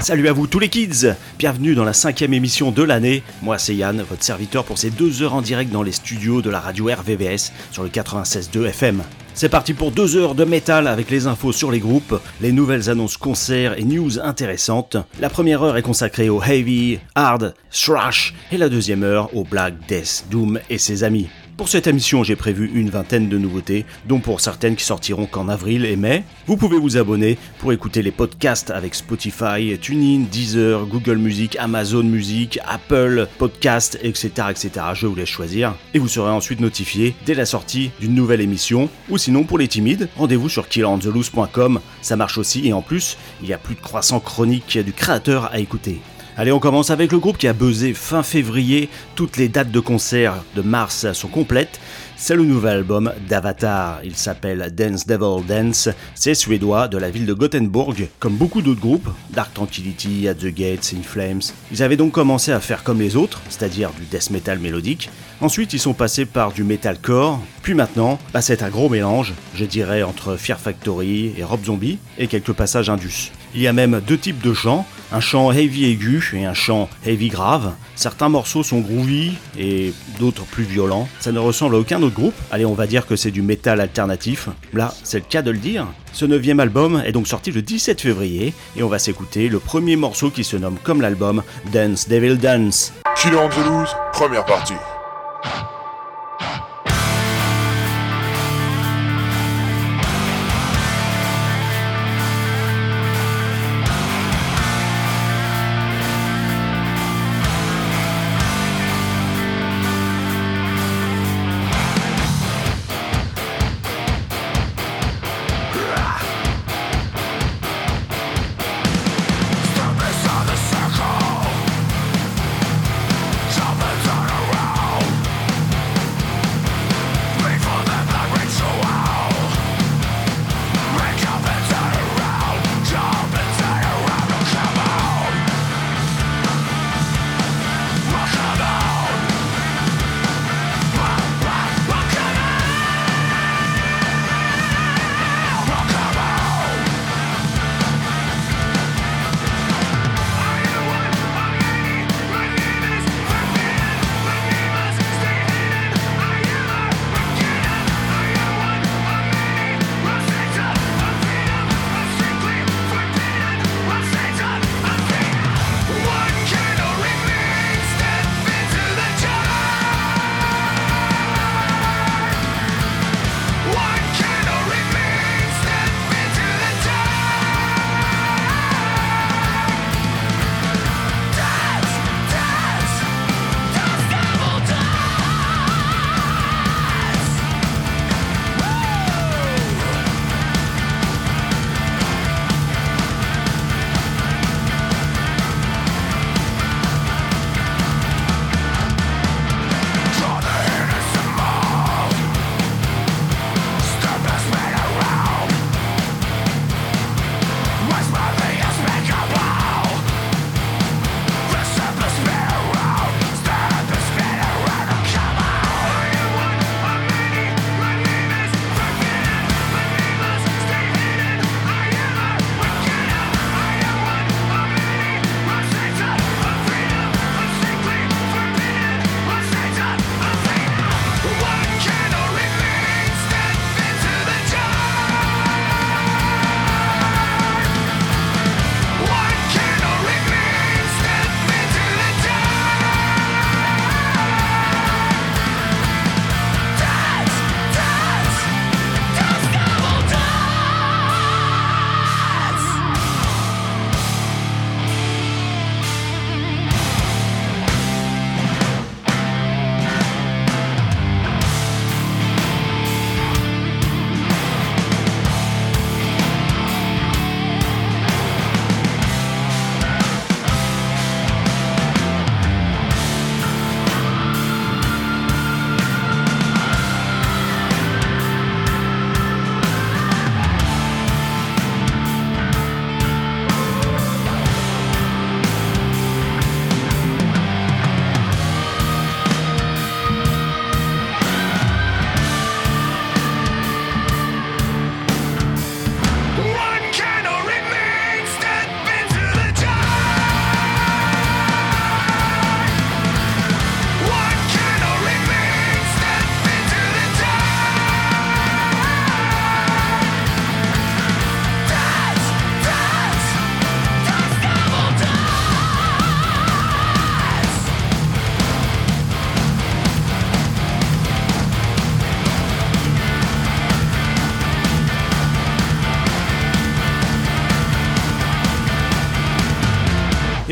Salut à vous tous les kids Bienvenue dans la cinquième émission de l'année. Moi c'est Yann, votre serviteur pour ces deux heures en direct dans les studios de la radio RVVS sur le 96.2 FM. C'est parti pour deux heures de métal avec les infos sur les groupes, les nouvelles annonces concerts et news intéressantes. La première heure est consacrée au heavy, hard, thrash et la deuxième heure au black, death, doom et ses amis. Pour cette émission, j'ai prévu une vingtaine de nouveautés, dont pour certaines qui sortiront qu'en avril et mai. Vous pouvez vous abonner pour écouter les podcasts avec Spotify, TuneIn, Deezer, Google Music, Amazon Music, Apple Podcast, etc., etc. Je vous laisse choisir. Et vous serez ensuite notifié dès la sortie d'une nouvelle émission. Ou sinon, pour les timides, rendez-vous sur killerandtheloose.com. Ça marche aussi et en plus, il y a plus de croissant chronique du créateur à écouter. Allez, on commence avec le groupe qui a buzzé fin février. Toutes les dates de concert de mars sont complètes. C'est le nouvel album d'Avatar. Il s'appelle Dance Devil Dance. C'est suédois de la ville de Gothenburg, comme beaucoup d'autres groupes, Dark Tranquility, At the Gates, In Flames. Ils avaient donc commencé à faire comme les autres, c'est-à-dire du death metal mélodique. Ensuite, ils sont passés par du metalcore. Puis maintenant, bah, c'est un gros mélange, je dirais, entre Fear Factory et Rob Zombie, et quelques passages indus. Il y a même deux types de chants, un chant heavy aigu et un chant heavy grave. Certains morceaux sont groovy et d'autres plus violents. Ça ne ressemble à aucun autre groupe. Allez, on va dire que c'est du métal alternatif. Là, c'est le cas de le dire. Ce neuvième album est donc sorti le 17 février et on va s'écouter le premier morceau qui se nomme comme l'album Dance Devil Dance. Killer Andalouse, première partie.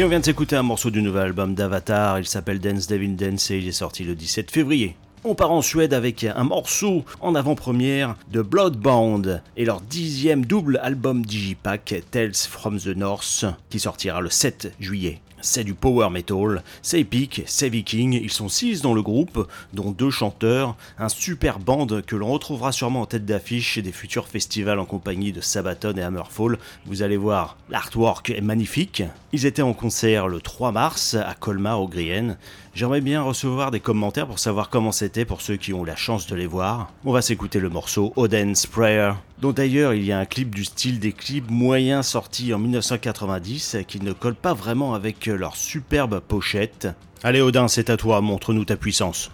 On vient de s'écouter un morceau du nouvel album d'Avatar, il s'appelle Dance Devil Dance et il est sorti le 17 février. On part en Suède avec un morceau en avant-première de Bloodbound et leur dixième double album digipack Tales from the North qui sortira le 7 juillet. C'est du power metal, c'est épique, c'est viking, ils sont six dans le groupe, dont deux chanteurs, un super band que l'on retrouvera sûrement en tête d'affiche des futurs festivals en compagnie de Sabaton et Hammerfall. Vous allez voir, l'artwork est magnifique. Ils étaient en concert le 3 mars à Colmar au Grienne. J'aimerais bien recevoir des commentaires pour savoir comment c'était pour ceux qui ont la chance de les voir. On va s'écouter le morceau Odin's Prayer, dont d'ailleurs il y a un clip du style des clips moyens sortis en 1990 qui ne colle pas vraiment avec leur superbe pochette. Allez Odin, c'est à toi, montre-nous ta puissance.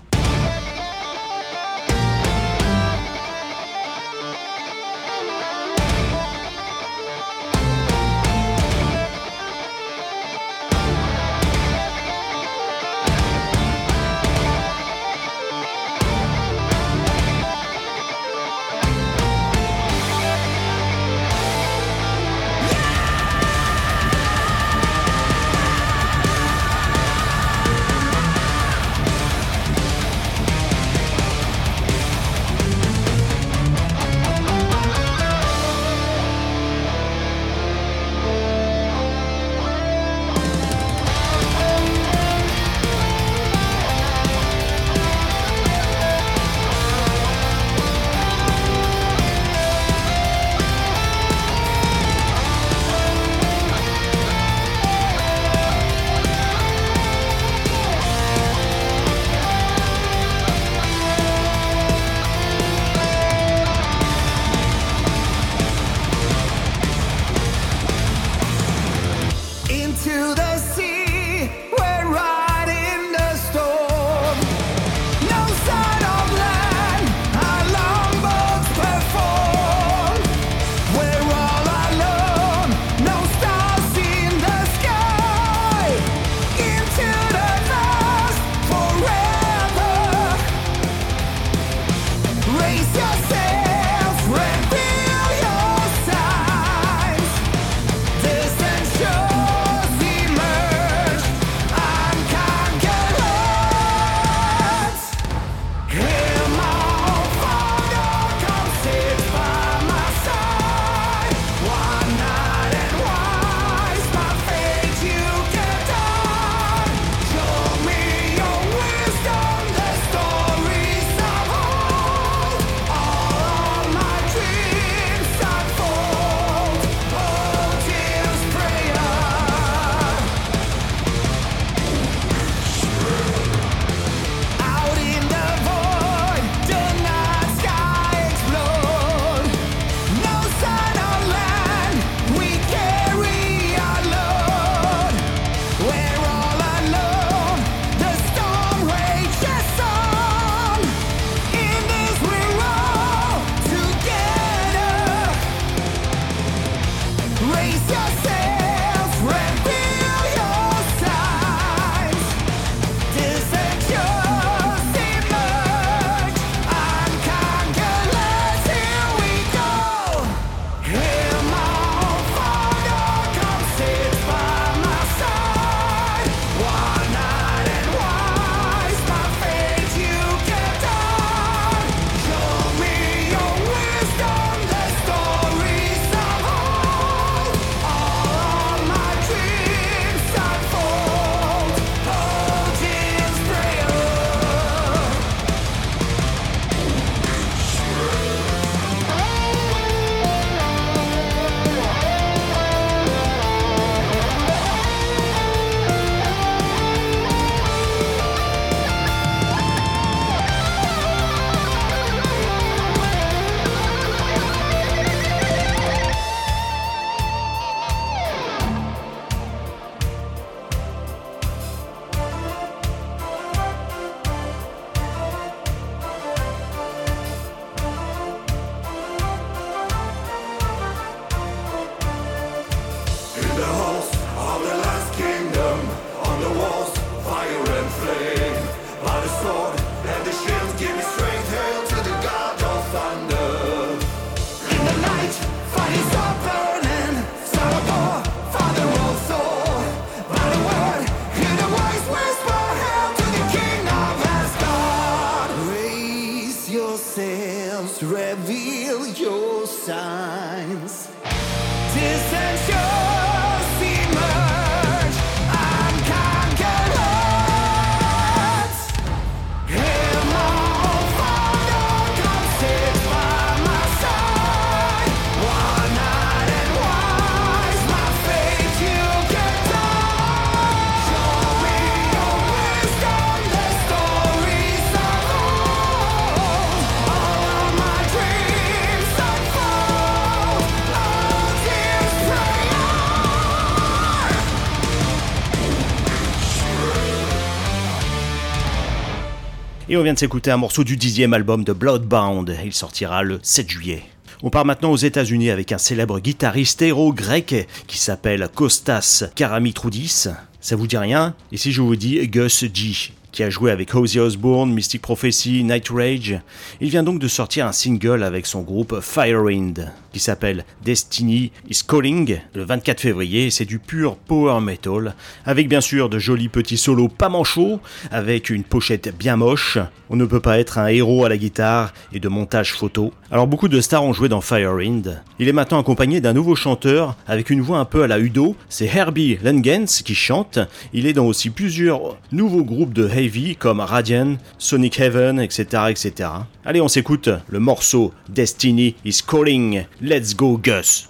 reveal your signs. On vient de s'écouter un morceau du dixième album de Bloodbound. Il sortira le 7 juillet. On part maintenant aux États-Unis avec un célèbre guitariste héros grec qui s'appelle Kostas Karamitroudis. Ça vous dit rien? Et si je vous dis Gus G? Qui a joué avec Ozzy Osbourne, Mystic Prophecy, Night Rage. Il vient donc de sortir un single avec son groupe Firewind, qui s'appelle Destiny is Calling, le 24 février. C'est du pur power metal, avec bien sûr de jolis petits solos pas manchots, avec une pochette bien moche. On ne peut pas être un héros à la guitare et de montage photo. Alors beaucoup de stars ont joué dans Firewind. Il est maintenant accompagné d'un nouveau chanteur avec une voix un peu à la Udo. C'est Herbie Lengens qui chante. Il est dans aussi plusieurs nouveaux groupes de comme Radiant, Sonic Heaven, etc., etc. Allez, on s'écoute le morceau Destiny is Calling. Let's go Gus.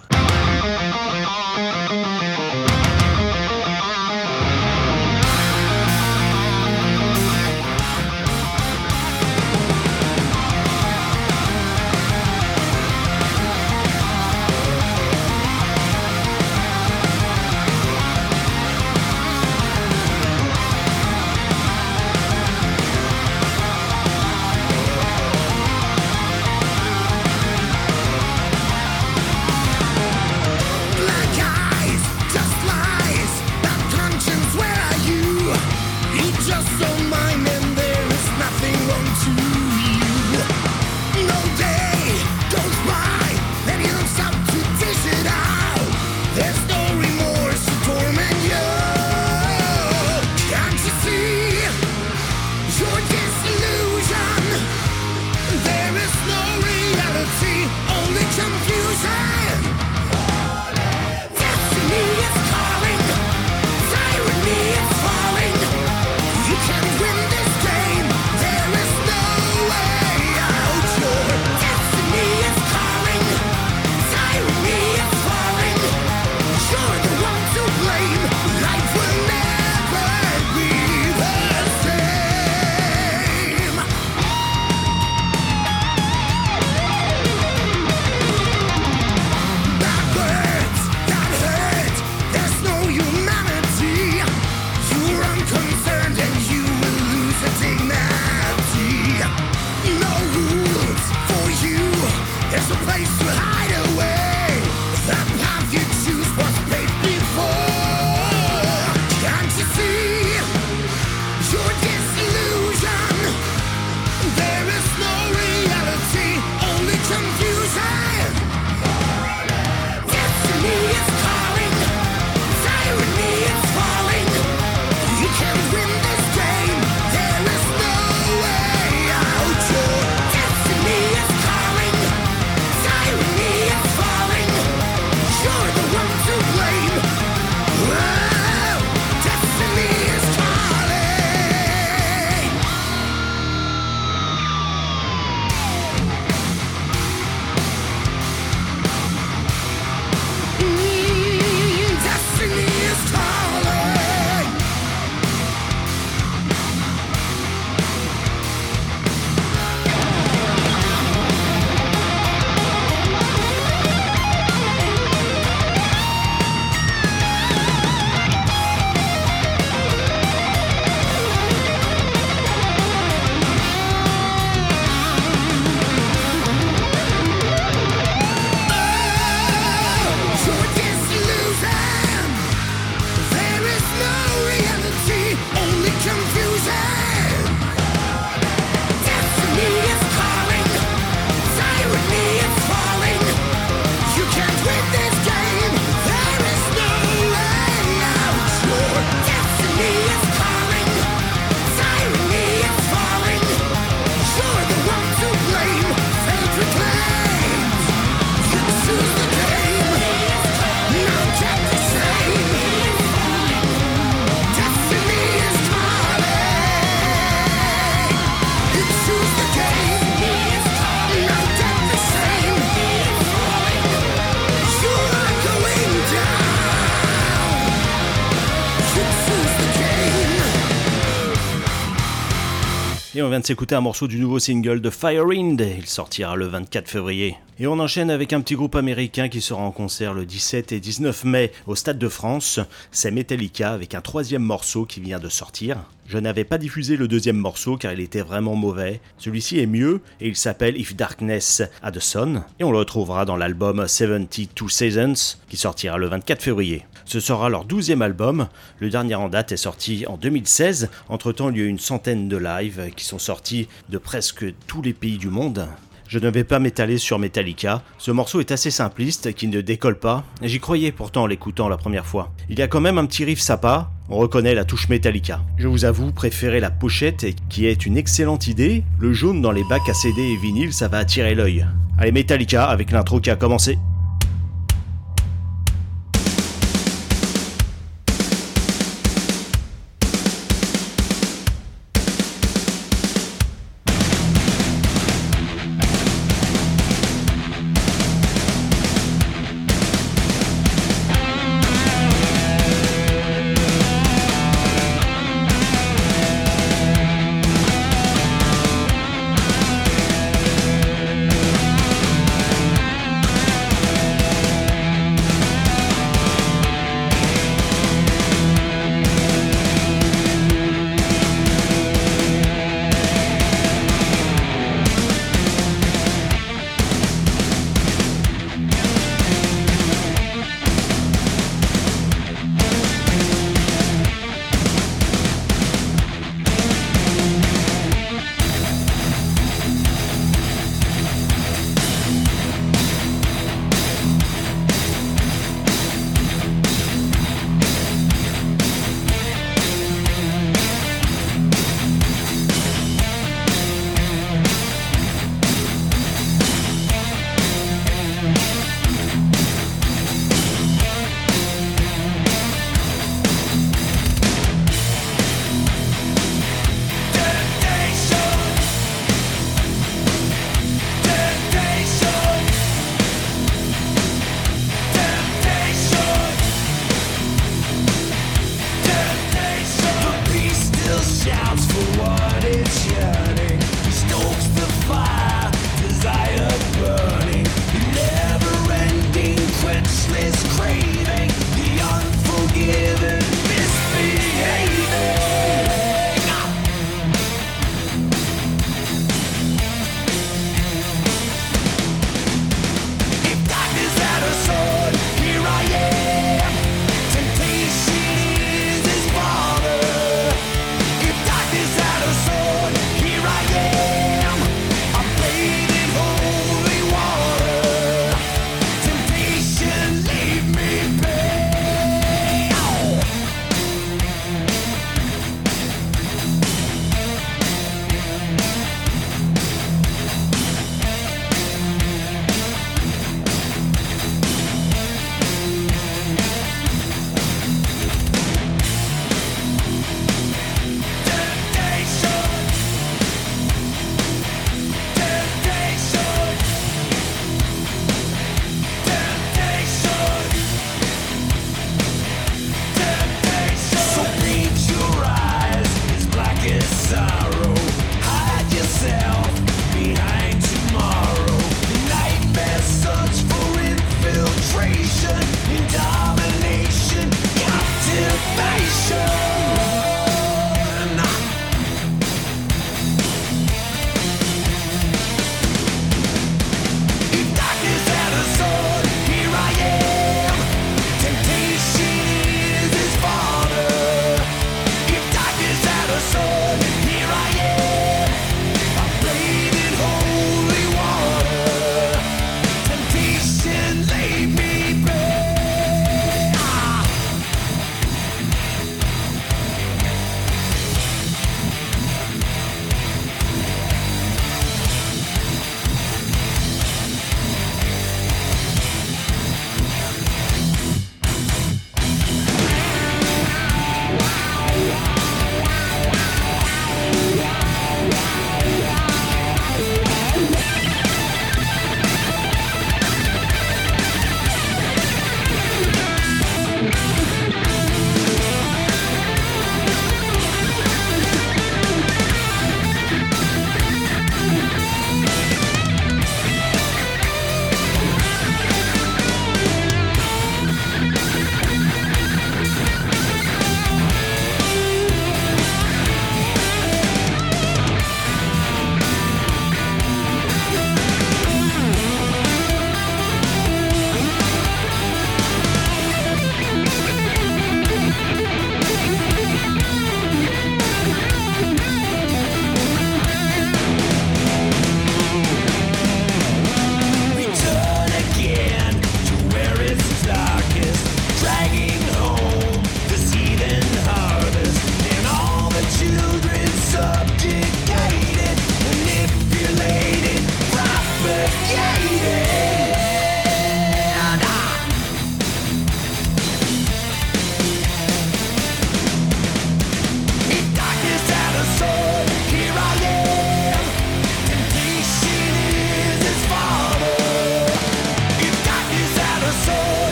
Vient de s'écouter un morceau du nouveau single de Firewind, il sortira le 24 février. Et on enchaîne avec un petit groupe américain qui sera en concert le 17 et 19 mai au Stade de France. C'est Metallica avec un troisième morceau qui vient de sortir. Je n'avais pas diffusé le deuxième morceau car il était vraiment mauvais. Celui-ci est mieux et il s'appelle If Darkness Had the Sun et on le retrouvera dans l'album 72 Seasons qui sortira le 24 février. Ce sera leur douzième album. Le dernier en date est sorti en 2016. Entre temps, il y a eu une centaine de lives qui sont sortis de presque tous les pays du monde. Je ne vais pas m'étaler sur Metallica. Ce morceau est assez simpliste, qui ne décolle pas. J'y croyais pourtant en l'écoutant la première fois. Il y a quand même un petit riff sympa. On reconnaît la touche Metallica. Je vous avoue préférer la pochette, qui est une excellente idée. Le jaune dans les bacs à CD et vinyle, ça va attirer l'œil. Allez, Metallica avec l'intro qui a commencé.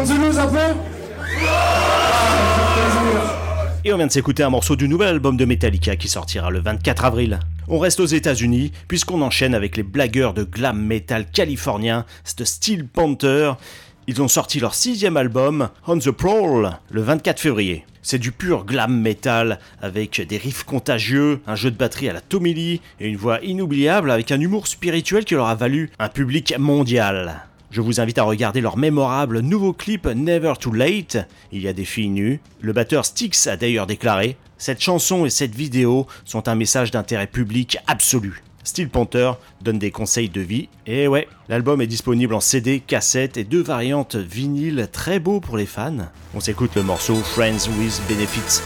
Un peu Et on vient de s'écouter un morceau du nouvel album de Metallica qui sortira le 24 avril. On reste aux États-Unis puisqu'on enchaîne avec les blagueurs de glam metal californiens, The Steel Panther. Ils ont sorti leur sixième album, On the Prowl, le 24 février. C'est du pur glam metal avec des riffs contagieux, un jeu de batterie à la Tommy Lee et une voix inoubliable avec un humour spirituel qui leur a valu un public mondial. Je vous invite à regarder leur mémorable nouveau clip Never Too Late. Il y a des filles nues. Le batteur Styx a d'ailleurs déclaré Cette chanson et cette vidéo sont un message d'intérêt public absolu. Steel Panther donne des conseils de vie. Et ouais, l'album est disponible en CD, cassette et deux variantes vinyle très beaux pour les fans. On s'écoute le morceau Friends with Benefits.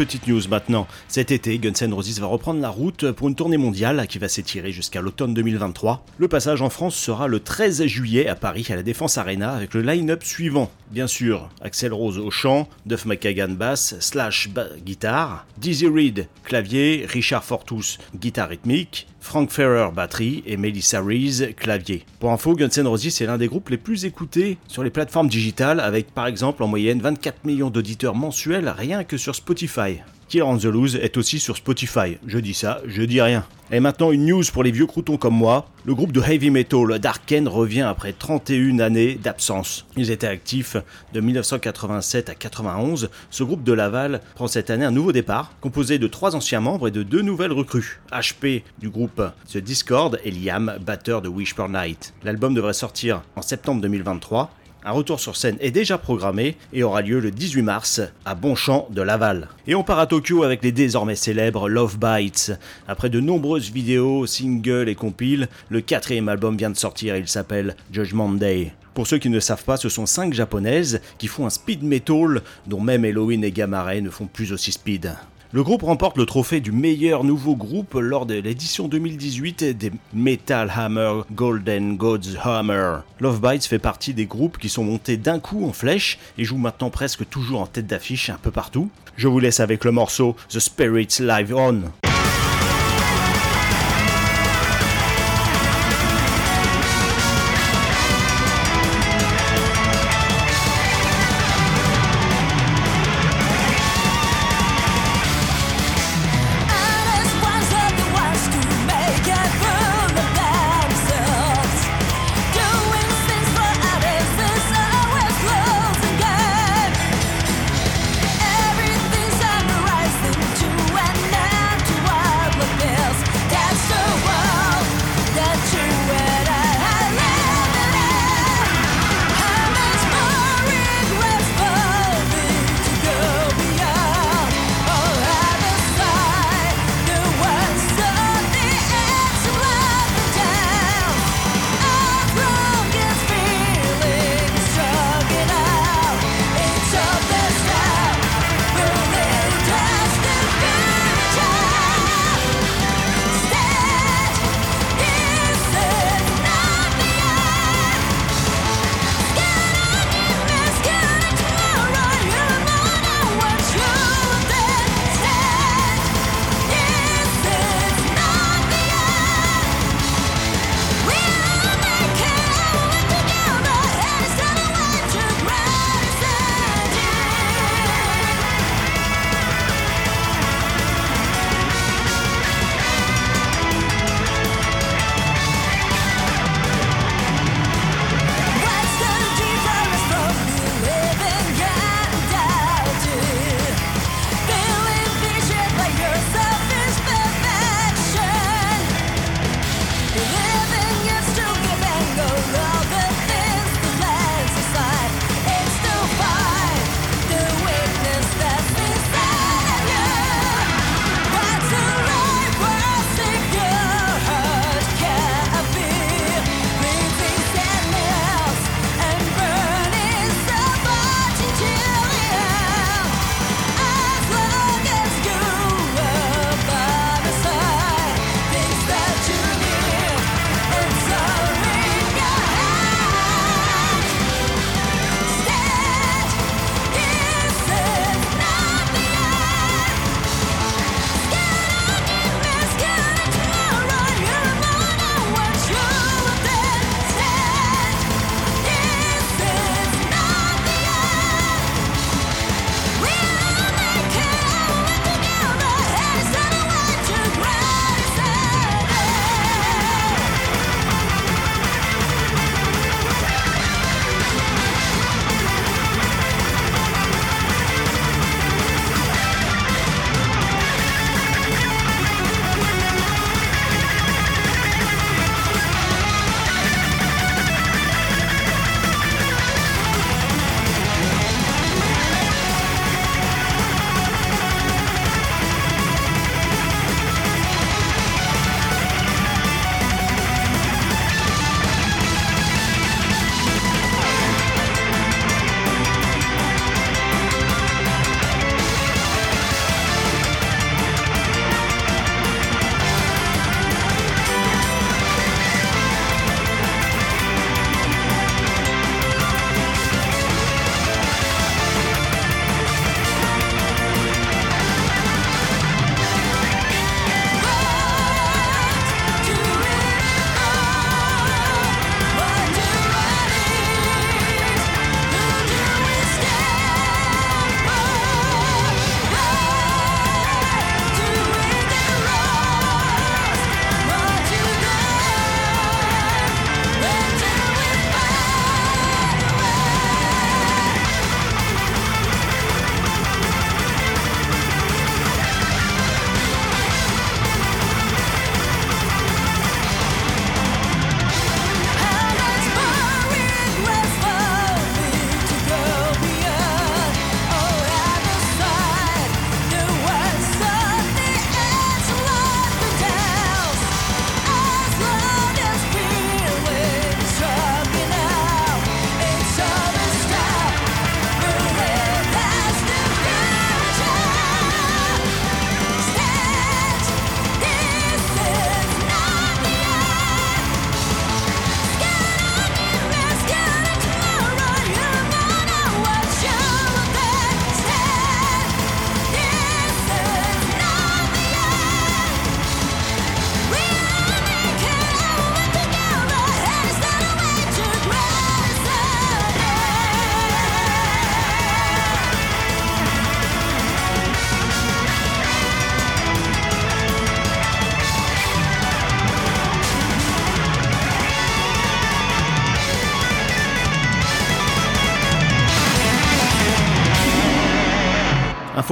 Deux petites news maintenant. Cet été, Guns N' Roses va reprendre la route pour une tournée mondiale qui va s'étirer jusqu'à l'automne 2023. Le passage en France sera le 13 juillet à Paris à la Défense Arena avec le line-up suivant. Bien sûr, Axel Rose au chant, Duff McKagan basse, Slash guitare, Dizzy Reed clavier, Richard Fortus guitare rythmique, Frank Ferrer batterie et Melissa Reese clavier. Pour info, Guns N' Roses c'est l'un des groupes les plus écoutés sur les plateformes digitales avec par exemple en moyenne 24 millions d'auditeurs mensuels rien que sur Spotify. Killer on the Loose est aussi sur Spotify. Je dis ça, je dis rien. Et maintenant une news pour les vieux croutons comme moi. Le groupe de heavy metal Darken revient après 31 années d'absence. Ils étaient actifs de 1987 à 91. Ce groupe de Laval prend cette année un nouveau départ, composé de trois anciens membres et de deux nouvelles recrues. HP du groupe The Discord et Liam, batteur de Wish Per Night. L'album devrait sortir en septembre 2023. Un retour sur scène est déjà programmé et aura lieu le 18 mars à Bonchamp de Laval. Et on part à Tokyo avec les désormais célèbres Love Bites. Après de nombreuses vidéos, singles et compiles, le quatrième album vient de sortir, il s'appelle Judgment Day. Pour ceux qui ne savent pas, ce sont cinq japonaises qui font un speed metal dont même Halloween et Gamma Ray ne font plus aussi speed. Le groupe remporte le trophée du meilleur nouveau groupe lors de l'édition 2018 des Metal Hammer Golden Gods Hammer. Love Bites fait partie des groupes qui sont montés d'un coup en flèche et jouent maintenant presque toujours en tête d'affiche un peu partout. Je vous laisse avec le morceau The Spirits Live On.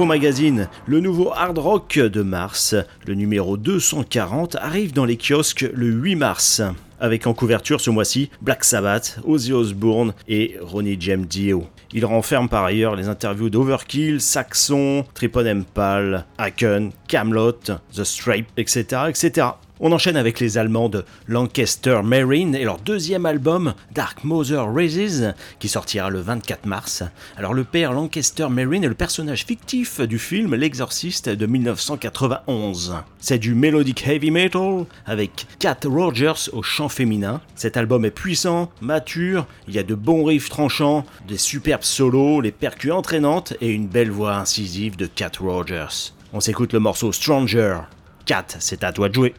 Magazine, le nouveau hard rock de mars, le numéro 240, arrive dans les kiosques le 8 mars. Avec en couverture ce mois-ci Black Sabbath, Ozzy Osbourne et Ronnie James Dio. Il renferme par ailleurs les interviews d'Overkill, Saxon, Tripod Empal, Haken, Camelot, The Stripe, etc., etc. On enchaîne avec les Allemands de Lancaster Marine et leur deuxième album Dark Mother Raises qui sortira le 24 mars. Alors le père Lancaster Marine est le personnage fictif du film L'Exorciste de 1991. C'est du melodic heavy metal avec Kat Rogers au chant féminin. Cet album est puissant, mature, il y a de bons riffs tranchants, des superbes solos, les percus entraînantes et une belle voix incisive de Kat Rogers. On s'écoute le morceau Stranger. Kat, c'est à toi de jouer.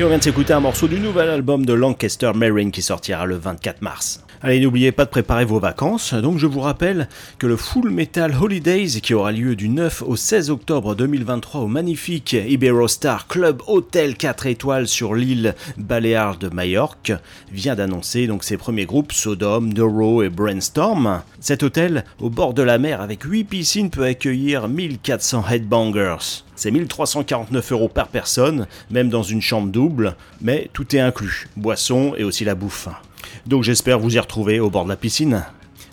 Et on vient de s'écouter un morceau du nouvel album de Lancaster Marine qui sortira le 24 mars. Allez, n'oubliez pas de préparer vos vacances. Donc, je vous rappelle que le Full Metal Holidays, qui aura lieu du 9 au 16 octobre 2023 au magnifique Iberostar Club Hotel 4 étoiles sur l'île Baléares de Majorque, vient d'annoncer donc ses premiers groupes Sodom, Neuro et Brainstorm. Cet hôtel, au bord de la mer avec 8 piscines, peut accueillir 1400 headbangers. C'est 1349 euros par personne, même dans une chambre double, mais tout est inclus, boisson et aussi la bouffe. Donc j'espère vous y retrouver au bord de la piscine.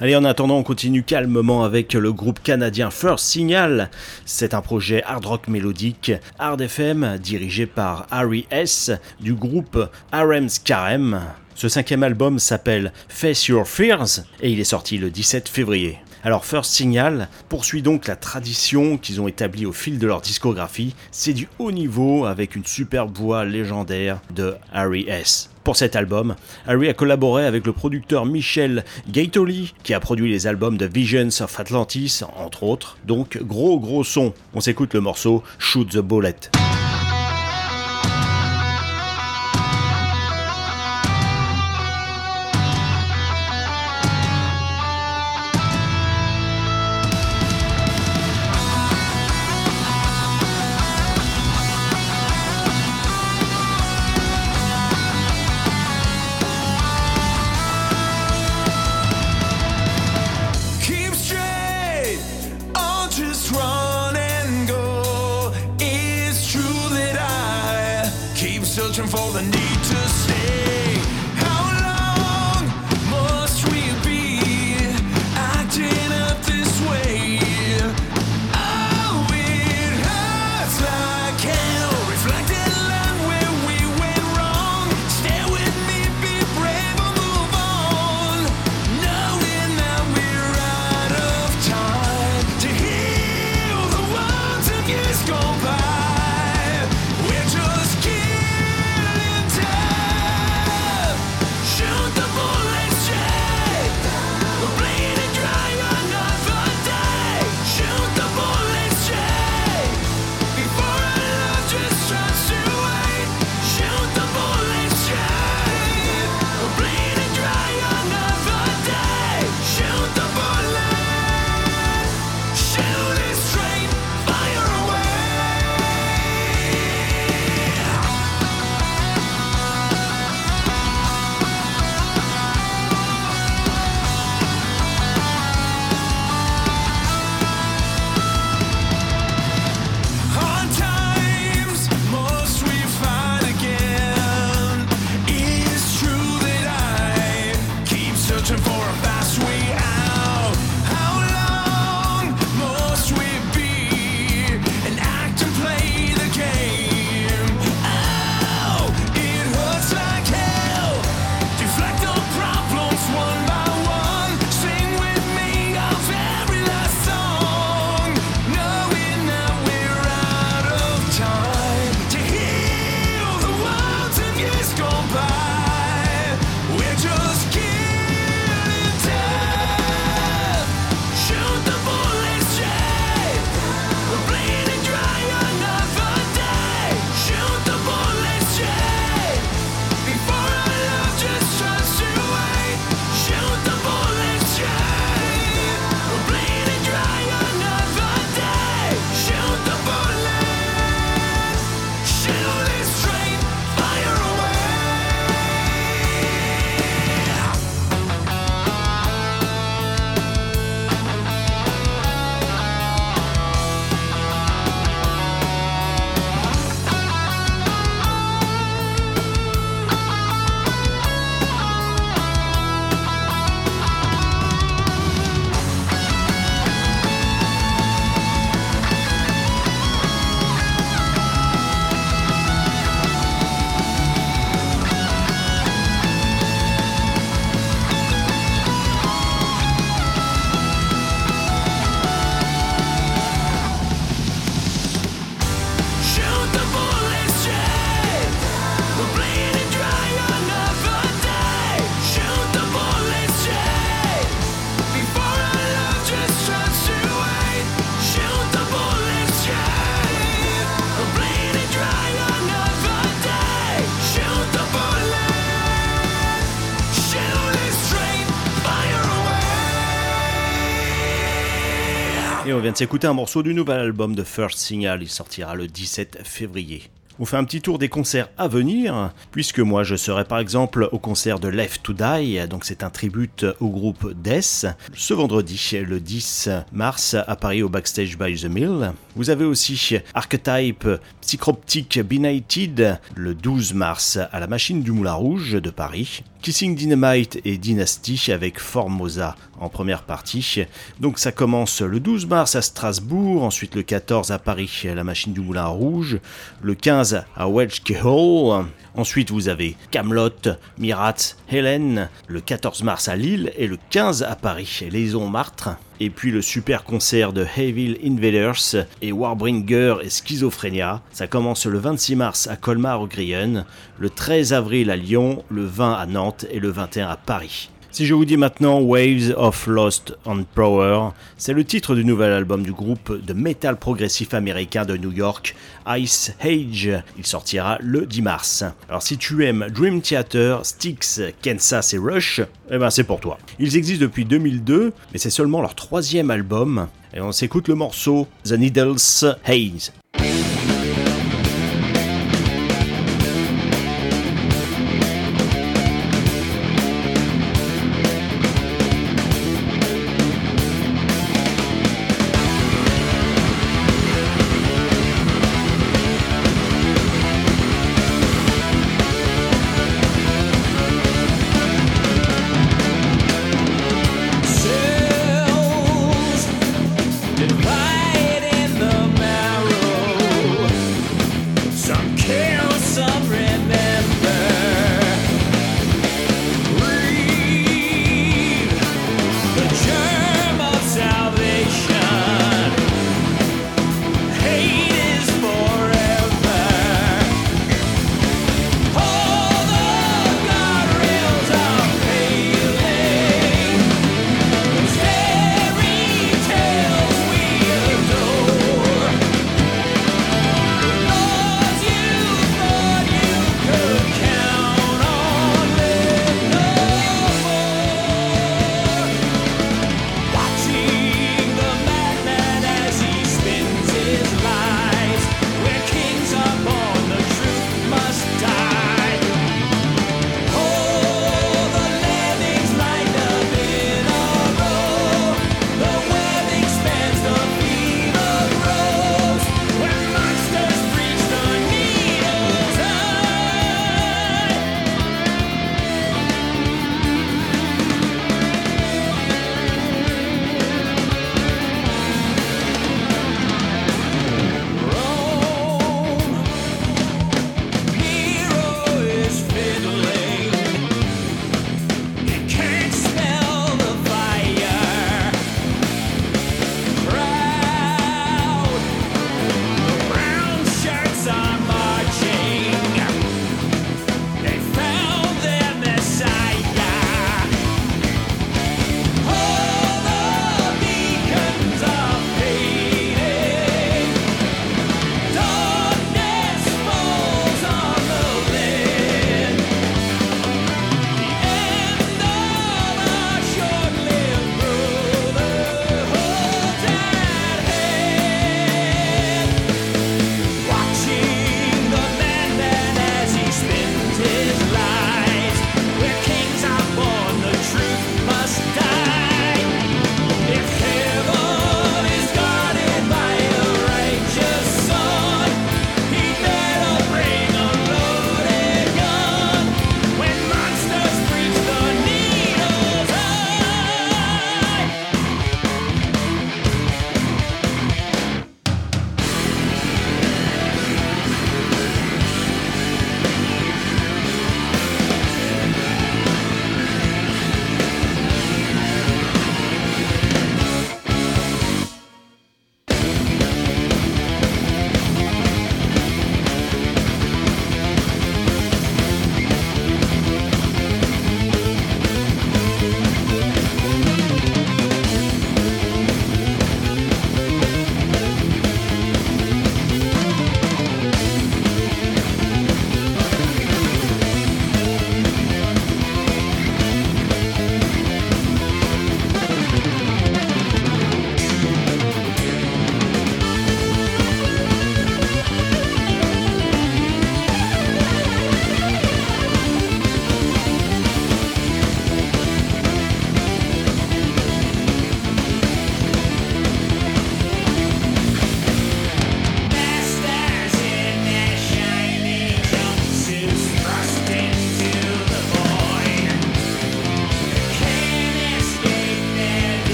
Allez, en attendant, on continue calmement avec le groupe canadien First Signal. C'est un projet hard rock mélodique, hard FM, dirigé par Harry S. du groupe RM Scarem. Ce cinquième album s'appelle Face Your Fears et il est sorti le 17 février. Alors First Signal poursuit donc la tradition qu'ils ont établie au fil de leur discographie. C'est du haut niveau avec une superbe voix légendaire de Harry S. Pour cet album, Harry a collaboré avec le producteur Michel Gaitoli, qui a produit les albums de Visions of Atlantis, entre autres. Donc gros gros son. On s'écoute le morceau Shoot the Bullet. Vient de s'écouter un morceau du nouvel album de First Signal, il sortira le 17 février. On fait un petit tour des concerts à venir, puisque moi je serai par exemple au concert de Left to Die, donc c'est un tribute au groupe Death, ce vendredi, le 10 mars, à Paris au Backstage by the Mill. Vous avez aussi Archetype Psychroptic Benighted, le 12 mars, à la Machine du Moulin Rouge de Paris. Kissing Dynamite et Dynasty avec Formosa en première partie. Donc ça commence le 12 mars à Strasbourg, ensuite le 14 à Paris, à la Machine du Moulin Rouge, le 15 à Wedge Hall. Ensuite, vous avez Camelot, Mirat, Helen, le 14 mars à Lille et le 15 à Paris, Liaison Martre. Et puis le super concert de Evil Invaders et Warbringer et Schizophrénia. Ça commence le 26 mars à Colmar au le 13 avril à Lyon, le 20 à Nantes et le 21 à Paris. Si je vous dis maintenant Waves of Lost and Power, c'est le titre du nouvel album du groupe de metal progressif américain de New York, Ice Age. Il sortira le 10 mars. Alors si tu aimes Dream Theater, Styx, Kansas et Rush, eh ben c'est pour toi. Ils existent depuis 2002, mais c'est seulement leur troisième album. Et on s'écoute le morceau The Needles Haze.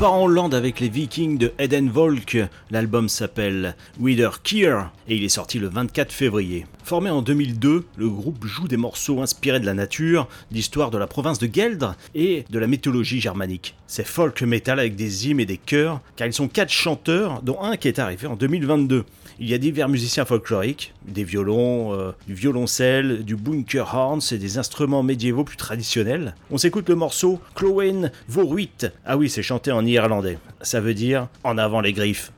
Part en Hollande avec les Vikings de Eden Volk. L'album s'appelle Wither Kier et il est sorti le 24 février. Formé en 2002, le groupe joue des morceaux inspirés de la nature, d'histoire de la province de Gueldre et de la mythologie germanique. C'est folk metal avec des hymnes et des chœurs, car ils sont quatre chanteurs, dont un qui est arrivé en 2022. Il y a divers musiciens folkloriques, des violons, euh, du violoncelle, du bunker horns et des instruments médiévaux plus traditionnels. On s'écoute le morceau Clowen Voruit. Ah oui, c'est chanté en irlandais. Ça veut dire en avant les griffes.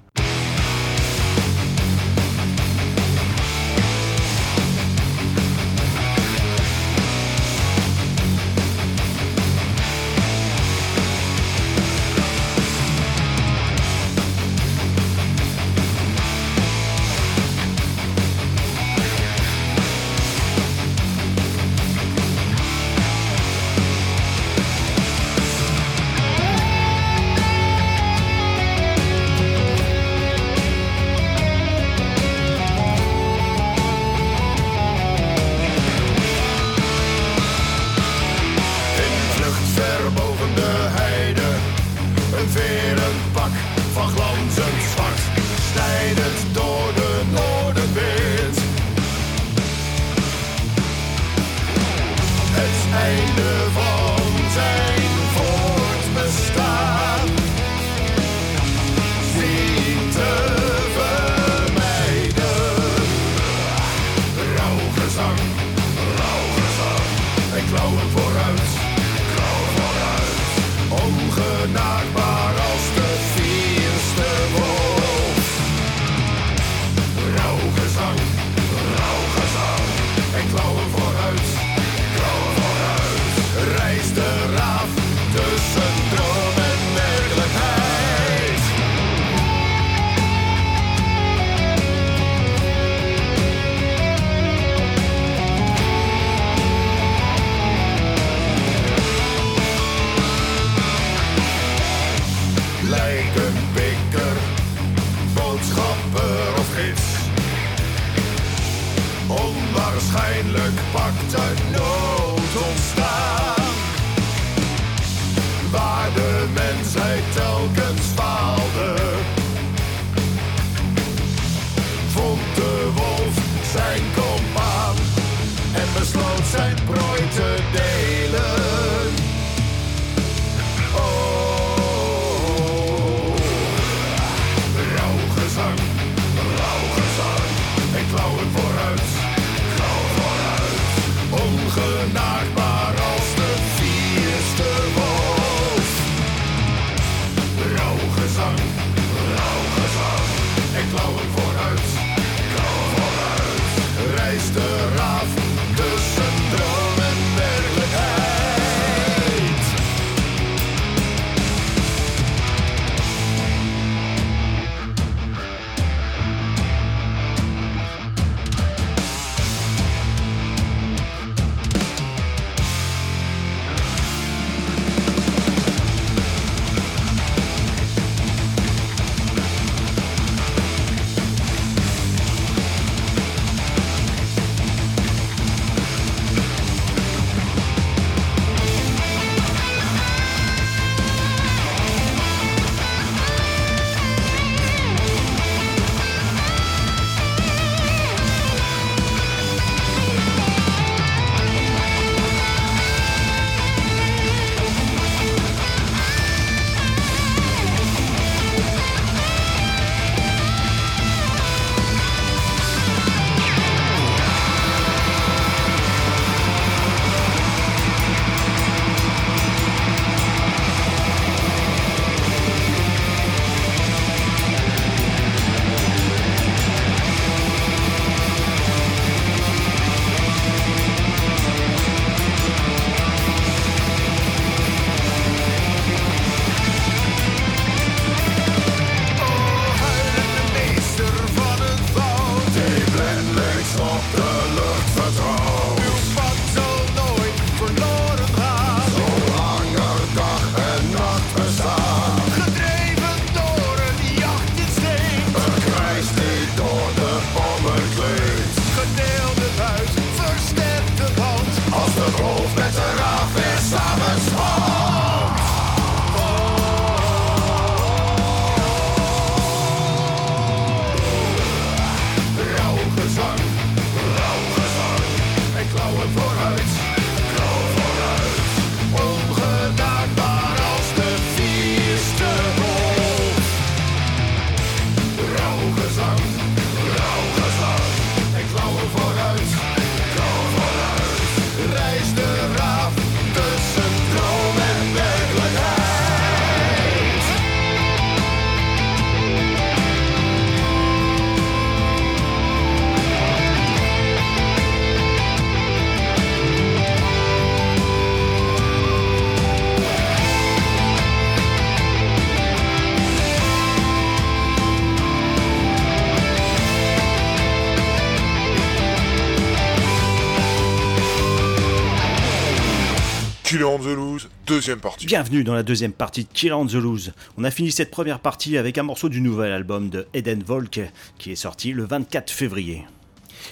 Deuxième partie. Bienvenue dans la deuxième partie de Kill on the Loose. On a fini cette première partie avec un morceau du nouvel album de Eden Volk qui est sorti le 24 février.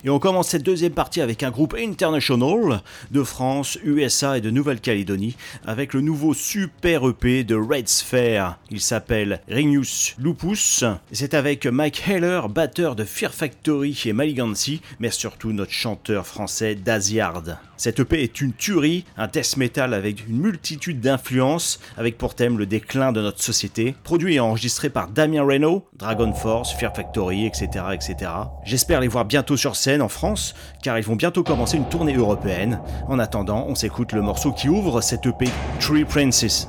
Et on commence cette deuxième partie avec un groupe international de France, USA et de Nouvelle-Calédonie avec le nouveau super EP de Red Sphere. Il s'appelle Ringus Lupus. C'est avec Mike Heller, batteur de Fear Factory et Malignancy, mais surtout notre chanteur français Daziard. Cette EP est une tuerie, un death metal avec une multitude d'influences, avec pour thème le déclin de notre société, produit et enregistré par Damien Reynaud, Dragon Force, Fear Factory, etc. etc. J'espère les voir bientôt sur scène en France, car ils vont bientôt commencer une tournée européenne. En attendant, on s'écoute le morceau qui ouvre cette EP, Tree Princess.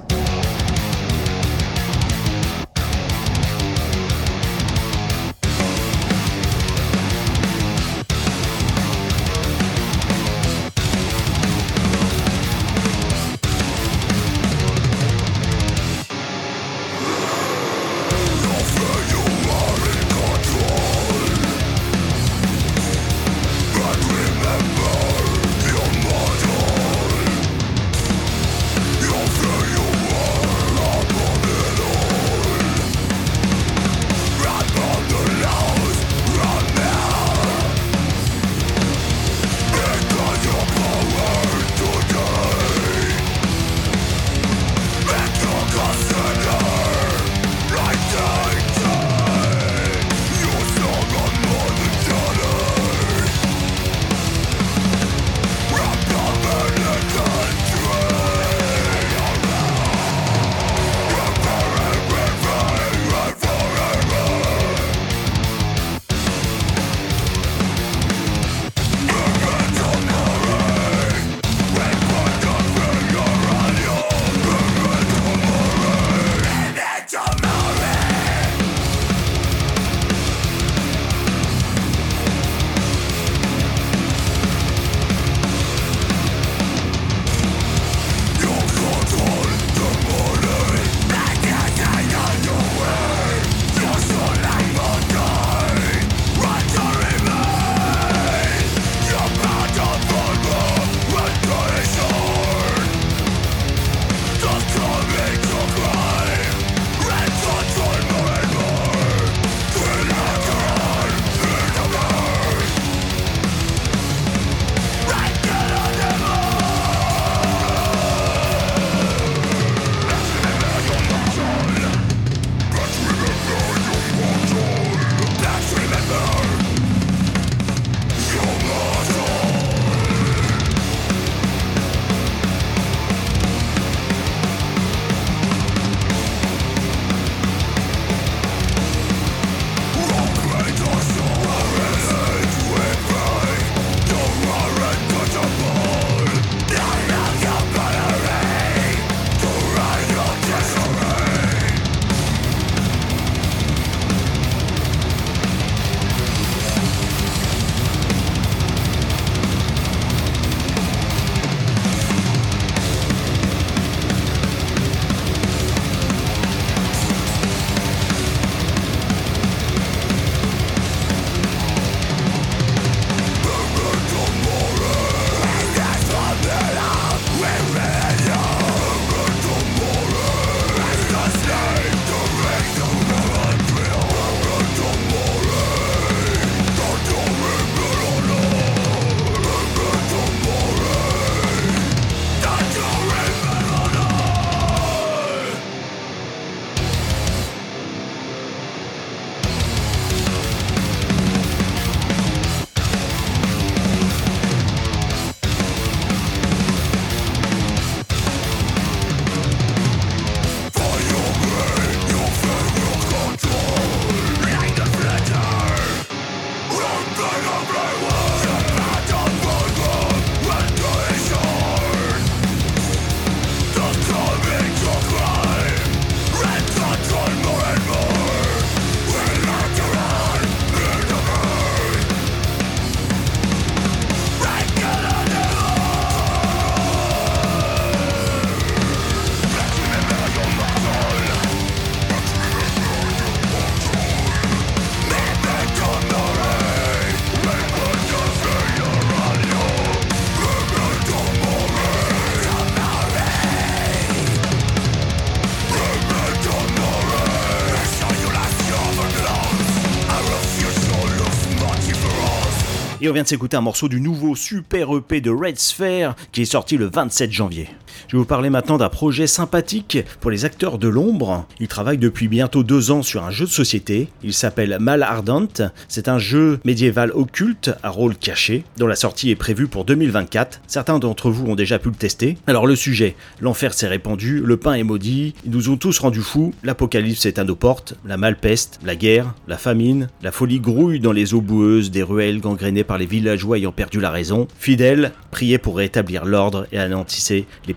On vient de s'écouter un morceau du nouveau super EP de Red Sphere qui est sorti le 27 janvier. Je vais vous parler maintenant d'un projet sympathique pour les acteurs de l'ombre. Ils travaillent depuis bientôt deux ans sur un jeu de société. Il s'appelle Mal Ardente. C'est un jeu médiéval occulte à rôle caché dont la sortie est prévue pour 2024. Certains d'entre vous ont déjà pu le tester. Alors le sujet, l'enfer s'est répandu, le pain est maudit, ils nous ont tous rendus fous, l'apocalypse est à nos portes, la malpeste, la guerre, la famine, la folie grouille dans les eaux boueuses des ruelles gangrénées par les villageois ayant perdu la raison. Fidèles, priez pour rétablir l'ordre et anéantissez les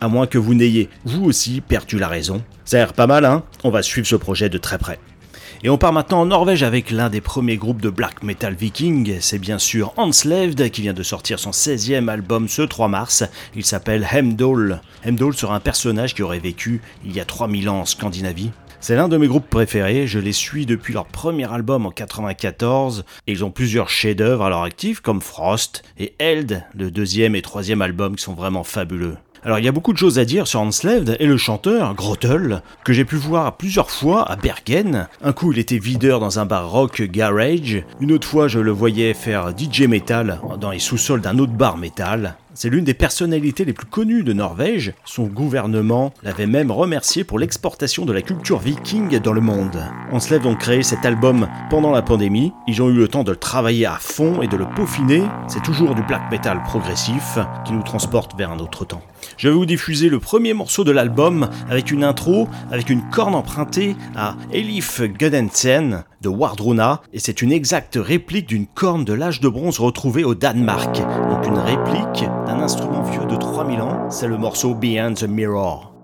À moins que vous n'ayez, vous aussi, perdu la raison. Ça a l'air pas mal, hein? On va suivre ce projet de très près. Et on part maintenant en Norvège avec l'un des premiers groupes de black metal viking, c'est bien sûr Enslaved qui vient de sortir son 16e album ce 3 mars, il s'appelle Hemdall. Hemdall sera un personnage qui aurait vécu il y a 3000 ans en Scandinavie. C'est l'un de mes groupes préférés, je les suis depuis leur premier album en 94 et ils ont plusieurs chefs-d'œuvre à leur actif comme Frost et Eld, le deuxième et troisième album qui sont vraiment fabuleux. Alors il y a beaucoup de choses à dire sur Enslaved et le chanteur, Grottel, que j'ai pu voir plusieurs fois à Bergen. Un coup il était videur dans un bar rock garage, une autre fois je le voyais faire DJ metal dans les sous-sols d'un autre bar metal. C'est l'une des personnalités les plus connues de Norvège. Son gouvernement l'avait même remercié pour l'exportation de la culture viking dans le monde. Enslaved ont créé cet album pendant la pandémie. Ils ont eu le temps de le travailler à fond et de le peaufiner. C'est toujours du black metal progressif qui nous transporte vers un autre temps. Je vais vous diffuser le premier morceau de l'album avec une intro, avec une corne empruntée à Elif Gudensen de Wardruna, et c'est une exacte réplique d'une corne de l'âge de bronze retrouvée au Danemark. Donc une réplique d'un instrument vieux de 3000 ans, c'est le morceau Beyond the Mirror.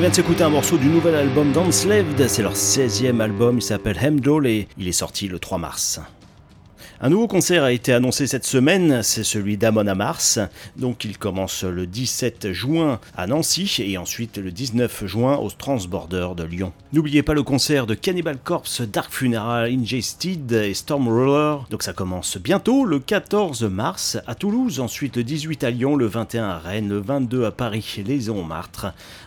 Vient de s'écouter un morceau du nouvel album d'Enslaved, c'est leur 16e album, il s'appelle Hemdall et il est sorti le 3 mars. Un nouveau concert a été annoncé cette semaine, c'est celui d'Amon Mars. Donc il commence le 17 juin à Nancy et ensuite le 19 juin au Transborder de Lyon. N'oubliez pas le concert de Cannibal Corpse, Dark Funeral, Ingested et Stormroller. Donc ça commence bientôt le 14 mars à Toulouse, ensuite le 18 à Lyon, le 21 à Rennes, le 22 à Paris, les euh,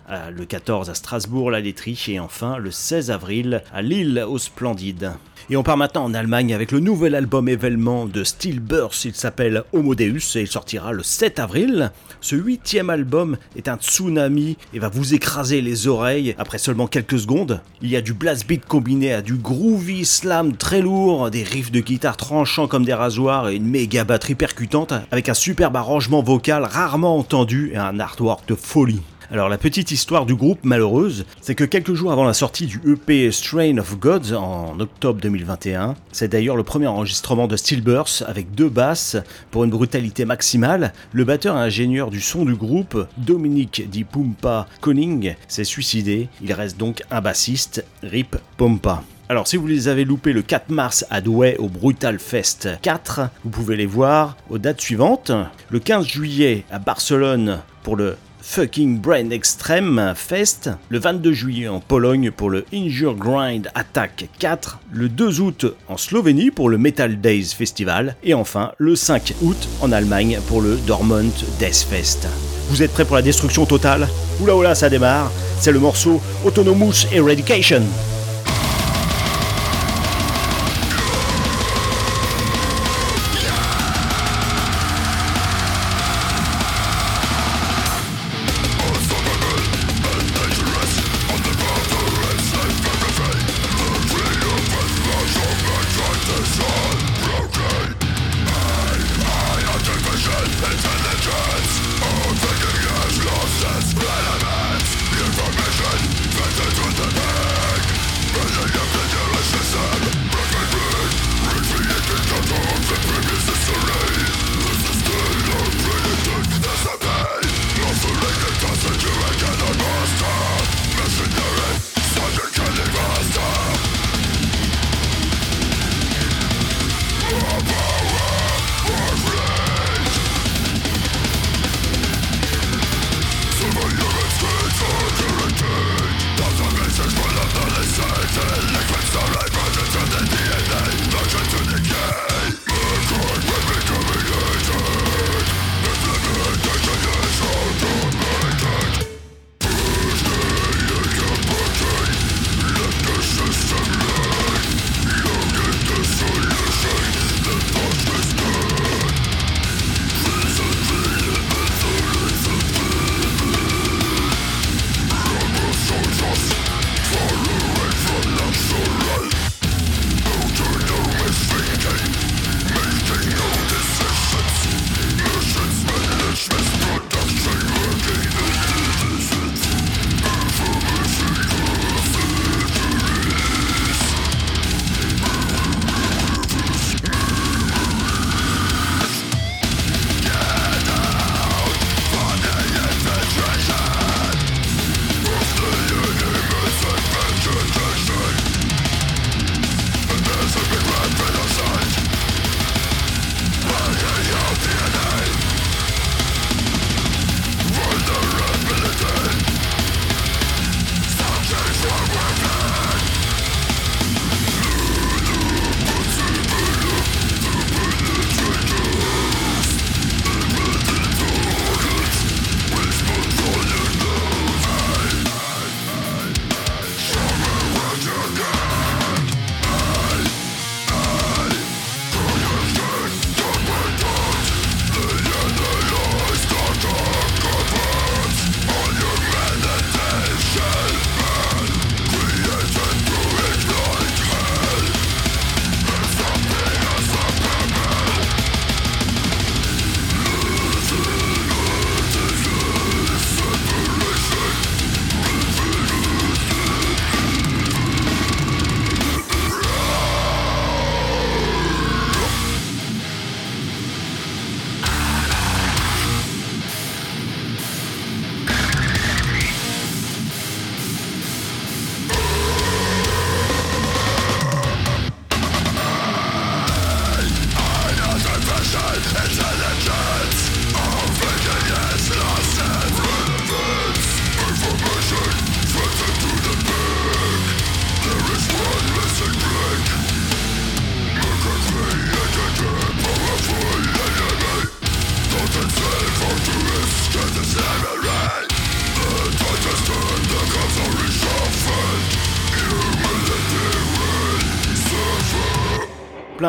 le 14 à Strasbourg, la Laiterie et enfin le 16 avril à Lille au Splendide. Et on part maintenant en Allemagne avec le nouvel album événement de Stillburst, il s'appelle Homo Deus et il sortira le 7 avril. Ce huitième album est un tsunami et va vous écraser les oreilles après seulement quelques secondes. Il y a du blast beat combiné à du groovy slam très lourd, des riffs de guitare tranchants comme des rasoirs et une méga batterie percutante avec un superbe arrangement vocal rarement entendu et un artwork de folie. Alors la petite histoire du groupe malheureuse, c'est que quelques jours avant la sortie du EP Strain of Gods en octobre 2021, c'est d'ailleurs le premier enregistrement de Stillburst avec deux basses pour une brutalité maximale, le batteur et ingénieur du son du groupe, Dominique Di Pumpa s'est suicidé, il reste donc un bassiste, Rip Pompa. Alors si vous les avez loupés le 4 mars à Douai au Brutal Fest 4, vous pouvez les voir aux dates suivantes. Le 15 juillet à Barcelone pour le Fucking Brain Extreme Fest, le 22 juillet en Pologne pour le Injure Grind Attack 4, le 2 août en Slovénie pour le Metal Days Festival, et enfin le 5 août en Allemagne pour le Dortmund Death Fest. Vous êtes prêts pour la destruction totale? Oula oula, ça démarre, c'est le morceau Autonomous Eradication.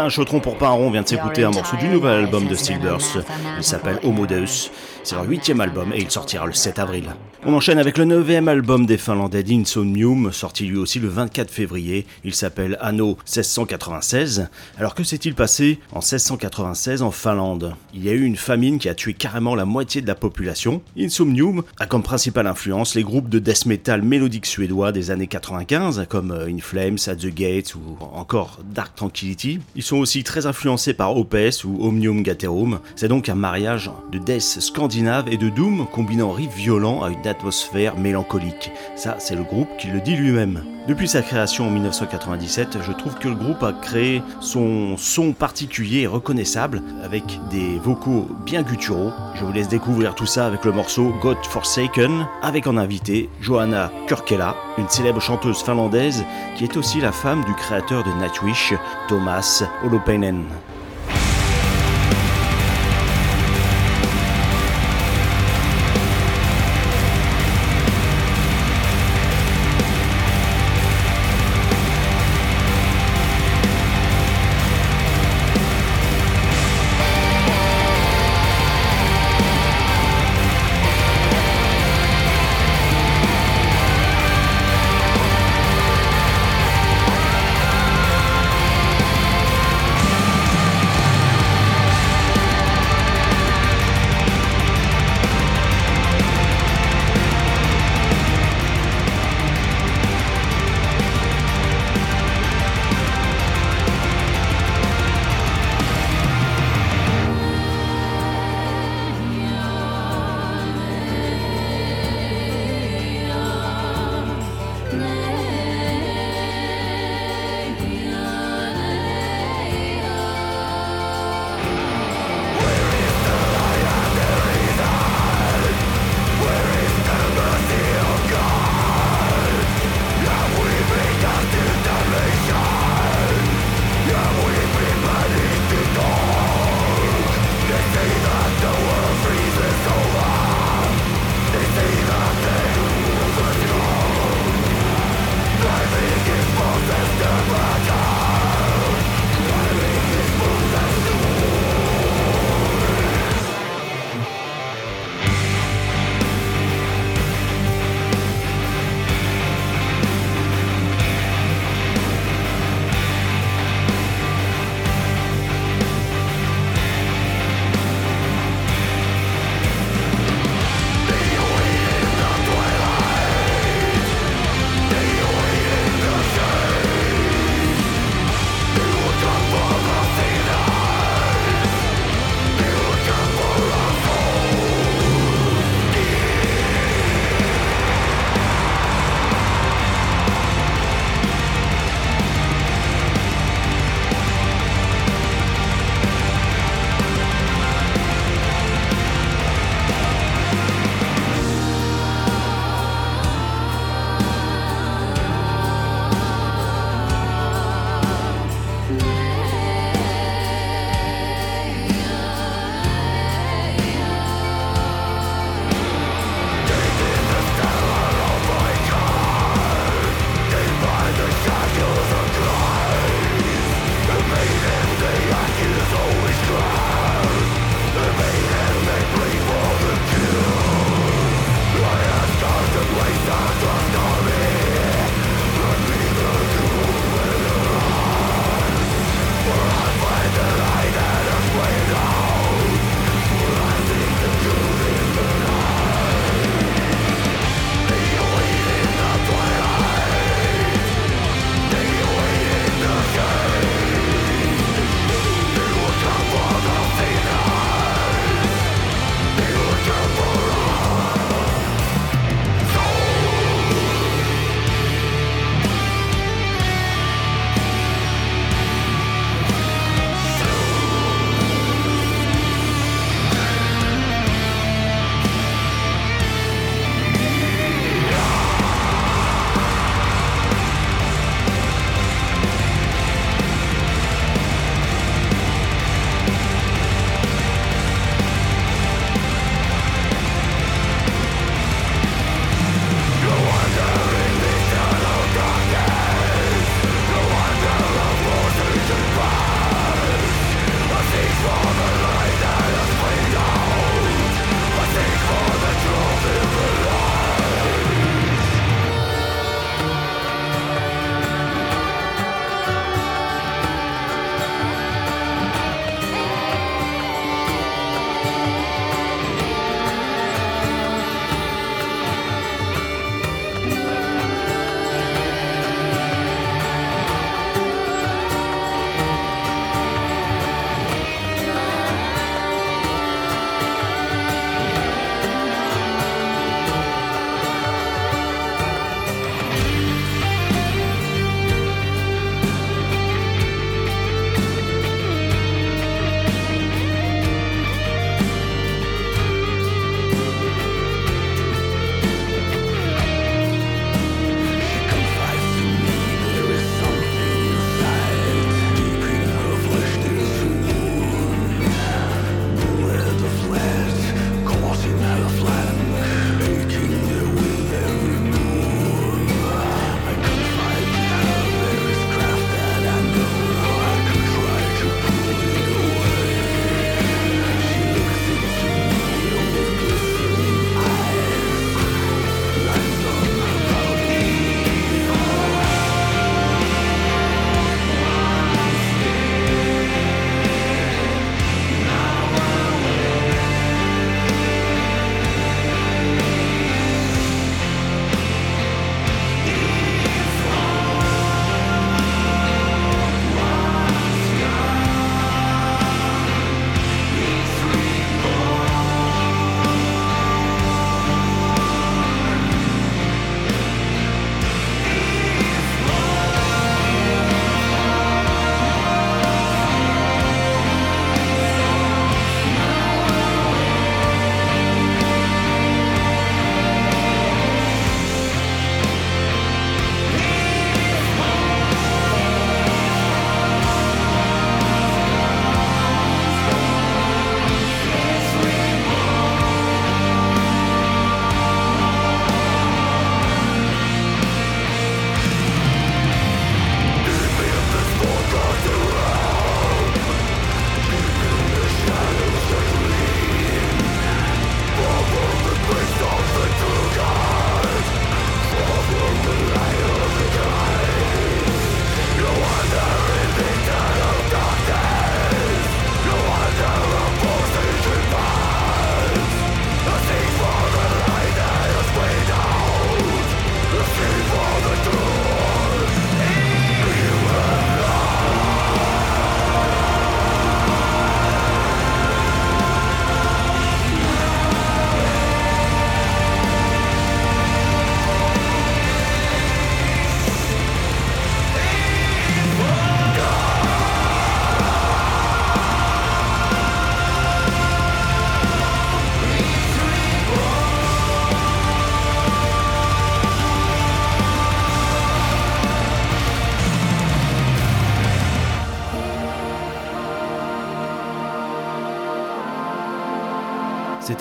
Un chaudron pour pas un rond vient de s'écouter un morceau du nouvel album de Steelburst. Il s'appelle Homo Deus. C'est leur huitième album et il sortira le 7 avril. On enchaîne avec le neuvième album des Finlandais d'Insomnium, sorti lui aussi le 24 février. Il s'appelle Anno 1696. Alors que s'est-il passé en 1696 en Finlande? Il y a eu une famine qui a tué carrément la moitié de la population. Insomnium a comme principale influence les groupes de death metal mélodique suédois des années 95 comme euh, In Flames, At the Gates ou encore Dark Tranquility. Ils sont aussi très influencés par Opes ou Omnium Gaterum. C'est donc un mariage de death scandinave et de doom combinant riff violent à une atmosphère mélancolique. Ça, c'est le groupe qui le dit lui-même. Depuis sa création en 1997, je trouve que le groupe a créé son son particulier et reconnaissable avec des vocaux bien gutturaux. Je vous laisse découvrir tout ça avec le morceau God Forsaken avec en invité Johanna Kurkela, une célèbre chanteuse finlandaise qui est aussi la femme du créateur de Nightwish, Thomas Holopainen.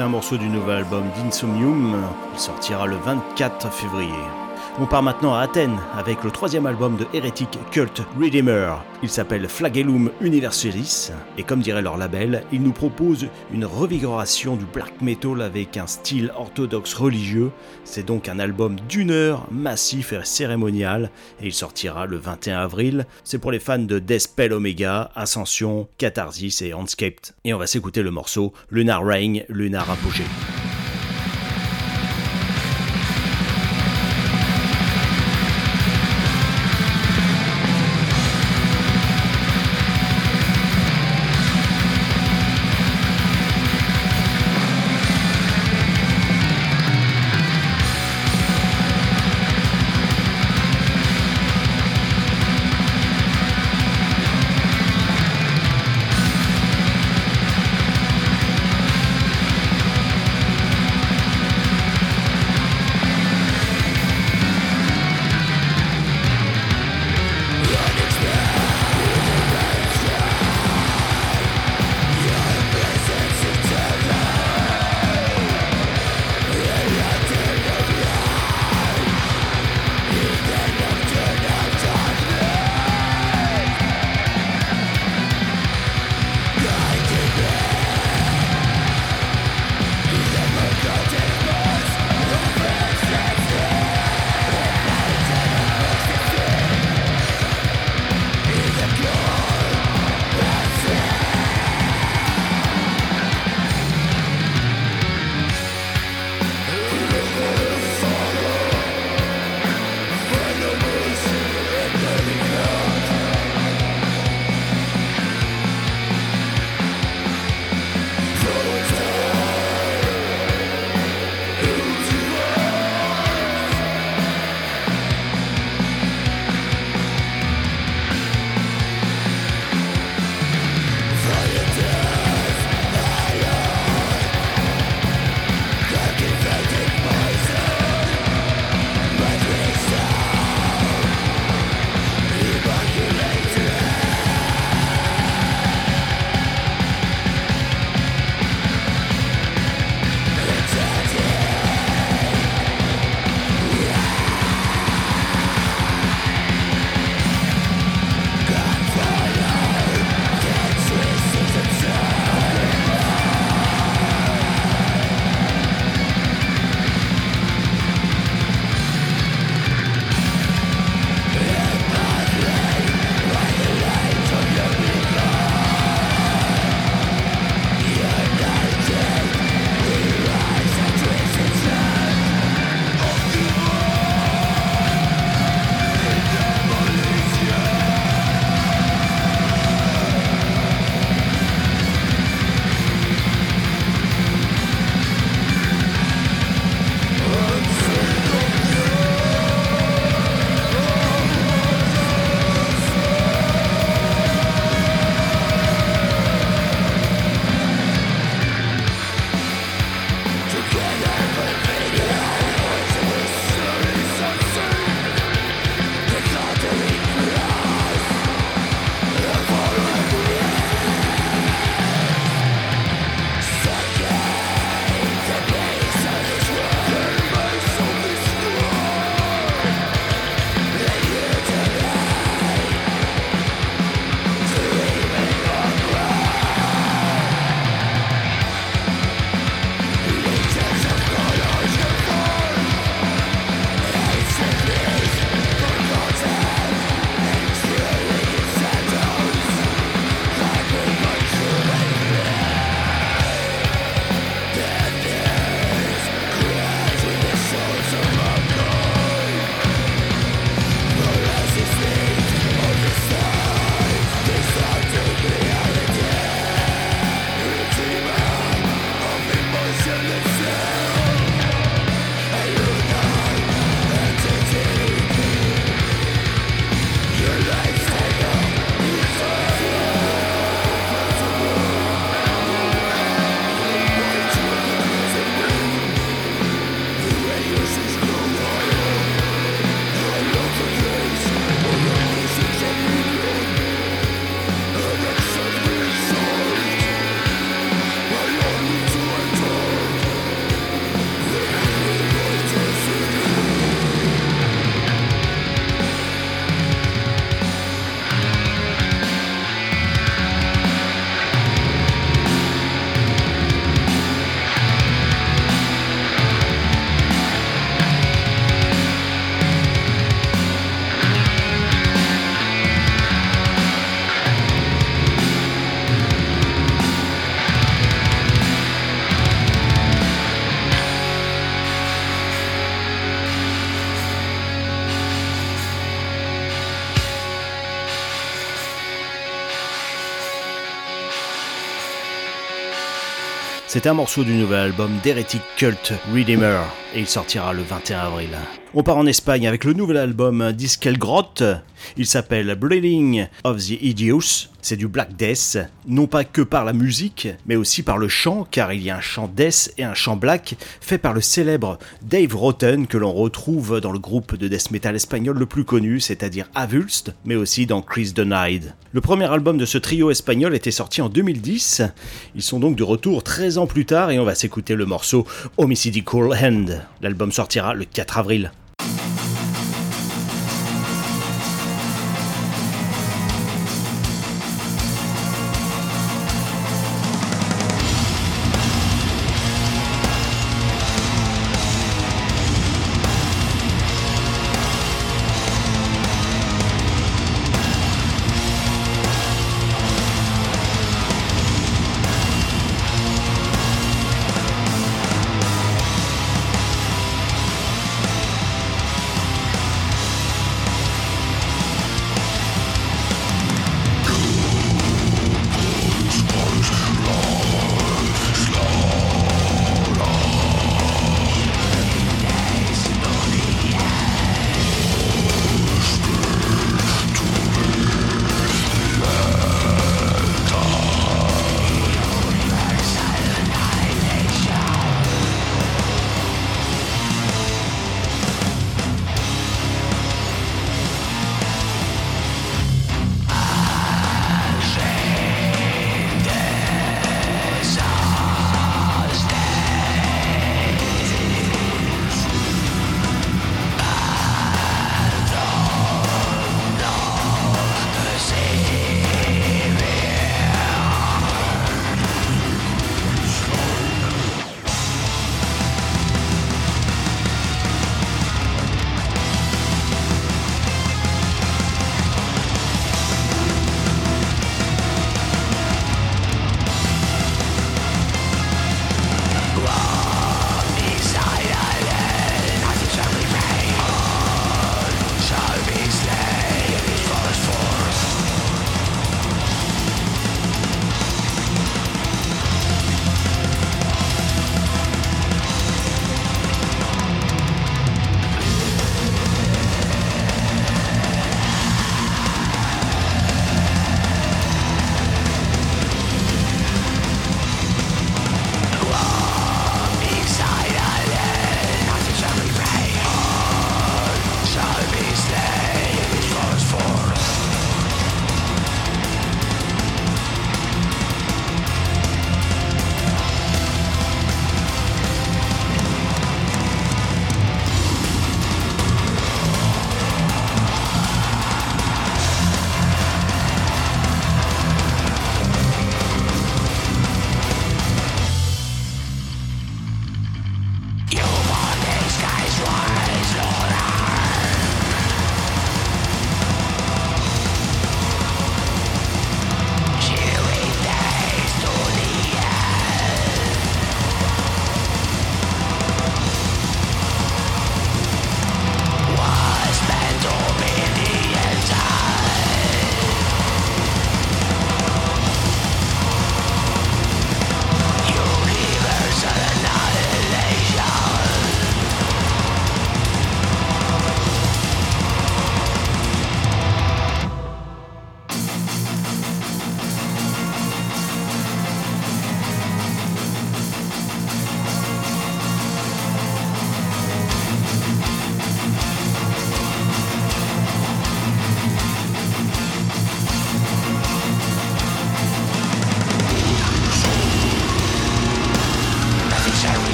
Un morceau du nouvel album d'Insomnium. Il sortira le 24 février. On part maintenant à Athènes avec le troisième album de Heretic Cult Redeemer. Il s'appelle Flagellum Universalis et comme dirait leur label, il nous propose une revigoration du black metal avec un style orthodoxe religieux. C'est donc un album d'une heure, massif et cérémonial et il sortira le 21 avril. C'est pour les fans de Deathspell Omega, Ascension, Catharsis et Handscaped. Et on va s'écouter le morceau Lunar Reign, Lunar Apogée. C'est un morceau du nouvel album d'Heretic Cult Redeemer et il sortira le 21 avril. On part en Espagne avec le nouvel album Diskelgrot. Il s'appelle Bleeding of the Idios. C'est du Black Death, non pas que par la musique, mais aussi par le chant, car il y a un chant Death et un chant Black fait par le célèbre Dave Rotten que l'on retrouve dans le groupe de death metal espagnol le plus connu, c'est-à-dire Avulst, mais aussi dans Chris Denied. Le premier album de ce trio espagnol était sorti en 2010. Ils sont donc de retour 13 ans plus tard et on va s'écouter le morceau Homicidical Hand. L'album sortira le 4 avril.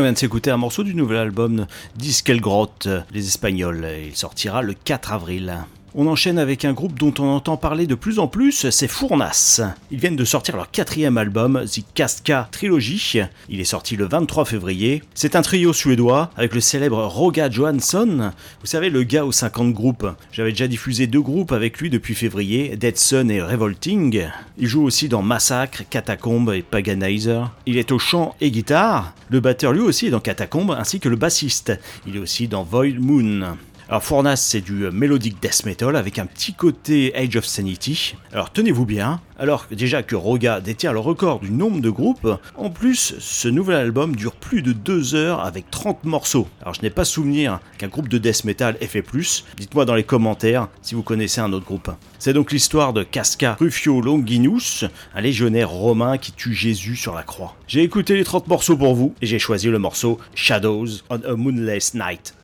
On vient de s'écouter un morceau du nouvel album Diskelgrot, les Espagnols. Il sortira le 4 avril. On enchaîne avec un groupe dont on entend parler de plus en plus, c'est Fournas. Ils viennent de sortir leur quatrième album, The Casca Trilogy. Il est sorti le 23 février. C'est un trio suédois avec le célèbre Roga Johansson. Vous savez, le gars aux 50 groupes. J'avais déjà diffusé deux groupes avec lui depuis février, Dead Sun et Revolting. Il joue aussi dans Massacre, Catacombe et Paganizer. Il est au chant et guitare. Le batteur lui aussi est dans Catacombe ainsi que le bassiste. Il est aussi dans Void Moon. Alors Fournas c'est du euh, melodic death metal avec un petit côté Age of Sanity. Alors tenez-vous bien, alors déjà que Roga détient le record du nombre de groupes, en plus ce nouvel album dure plus de 2 heures avec 30 morceaux. Alors je n'ai pas souvenir qu'un groupe de death metal ait fait plus, dites-moi dans les commentaires si vous connaissez un autre groupe. C'est donc l'histoire de Casca Rufio Longinus, un légionnaire romain qui tue Jésus sur la croix. J'ai écouté les 30 morceaux pour vous et j'ai choisi le morceau Shadows on a Moonless Night.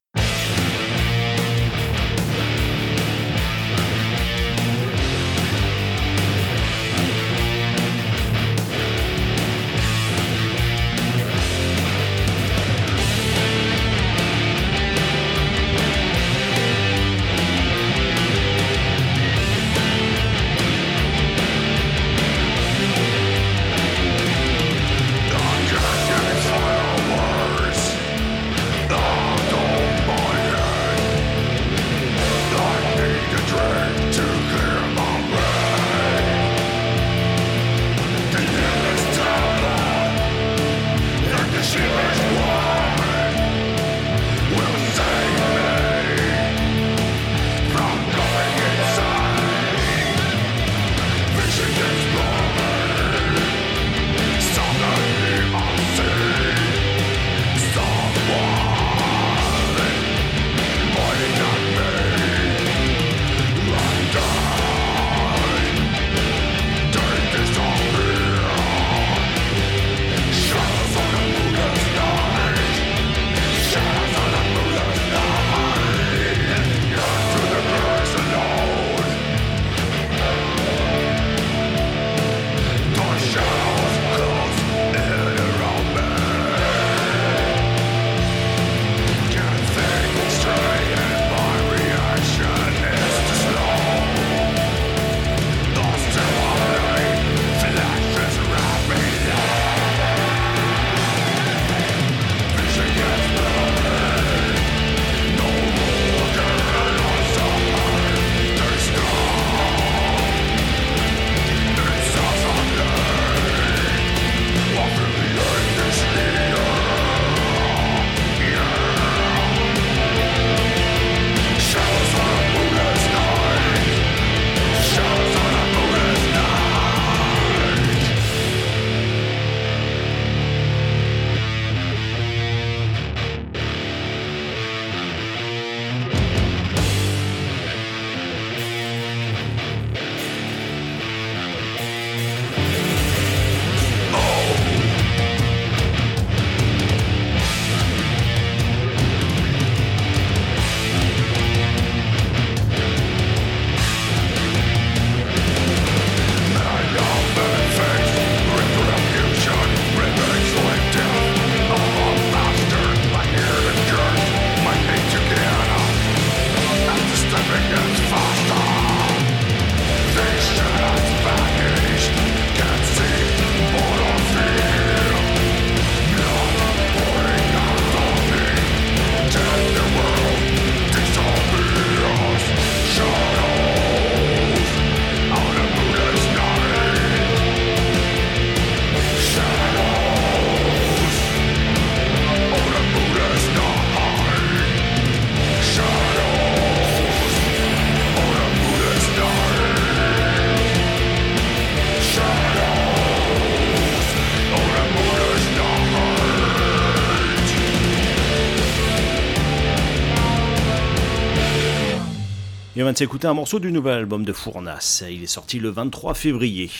Vient de s'écouter un morceau du nouvel album de Fournas. Il est sorti le 23 février.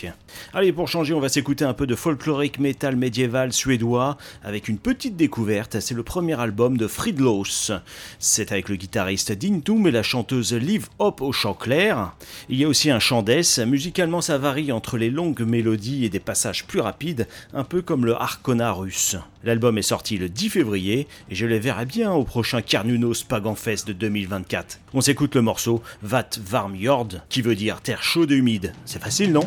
Allez, pour changer, on va s'écouter un peu de folklorique metal médiéval suédois avec une petite découverte. C'est le premier album de Fridlos. C'est avec le guitariste Dintum et la chanteuse Liv Hop au chant clair. Il y a aussi un chant death. Musicalement, ça varie entre les longues mélodies et des passages plus rapides, un peu comme le Harkona russe. L'album est sorti le 10 février et je les verrai bien au prochain Carnunos Pagan Fest de 2024. On s'écoute le morceau Vat Varm Jord, qui veut dire terre chaude et humide. C'est facile, non?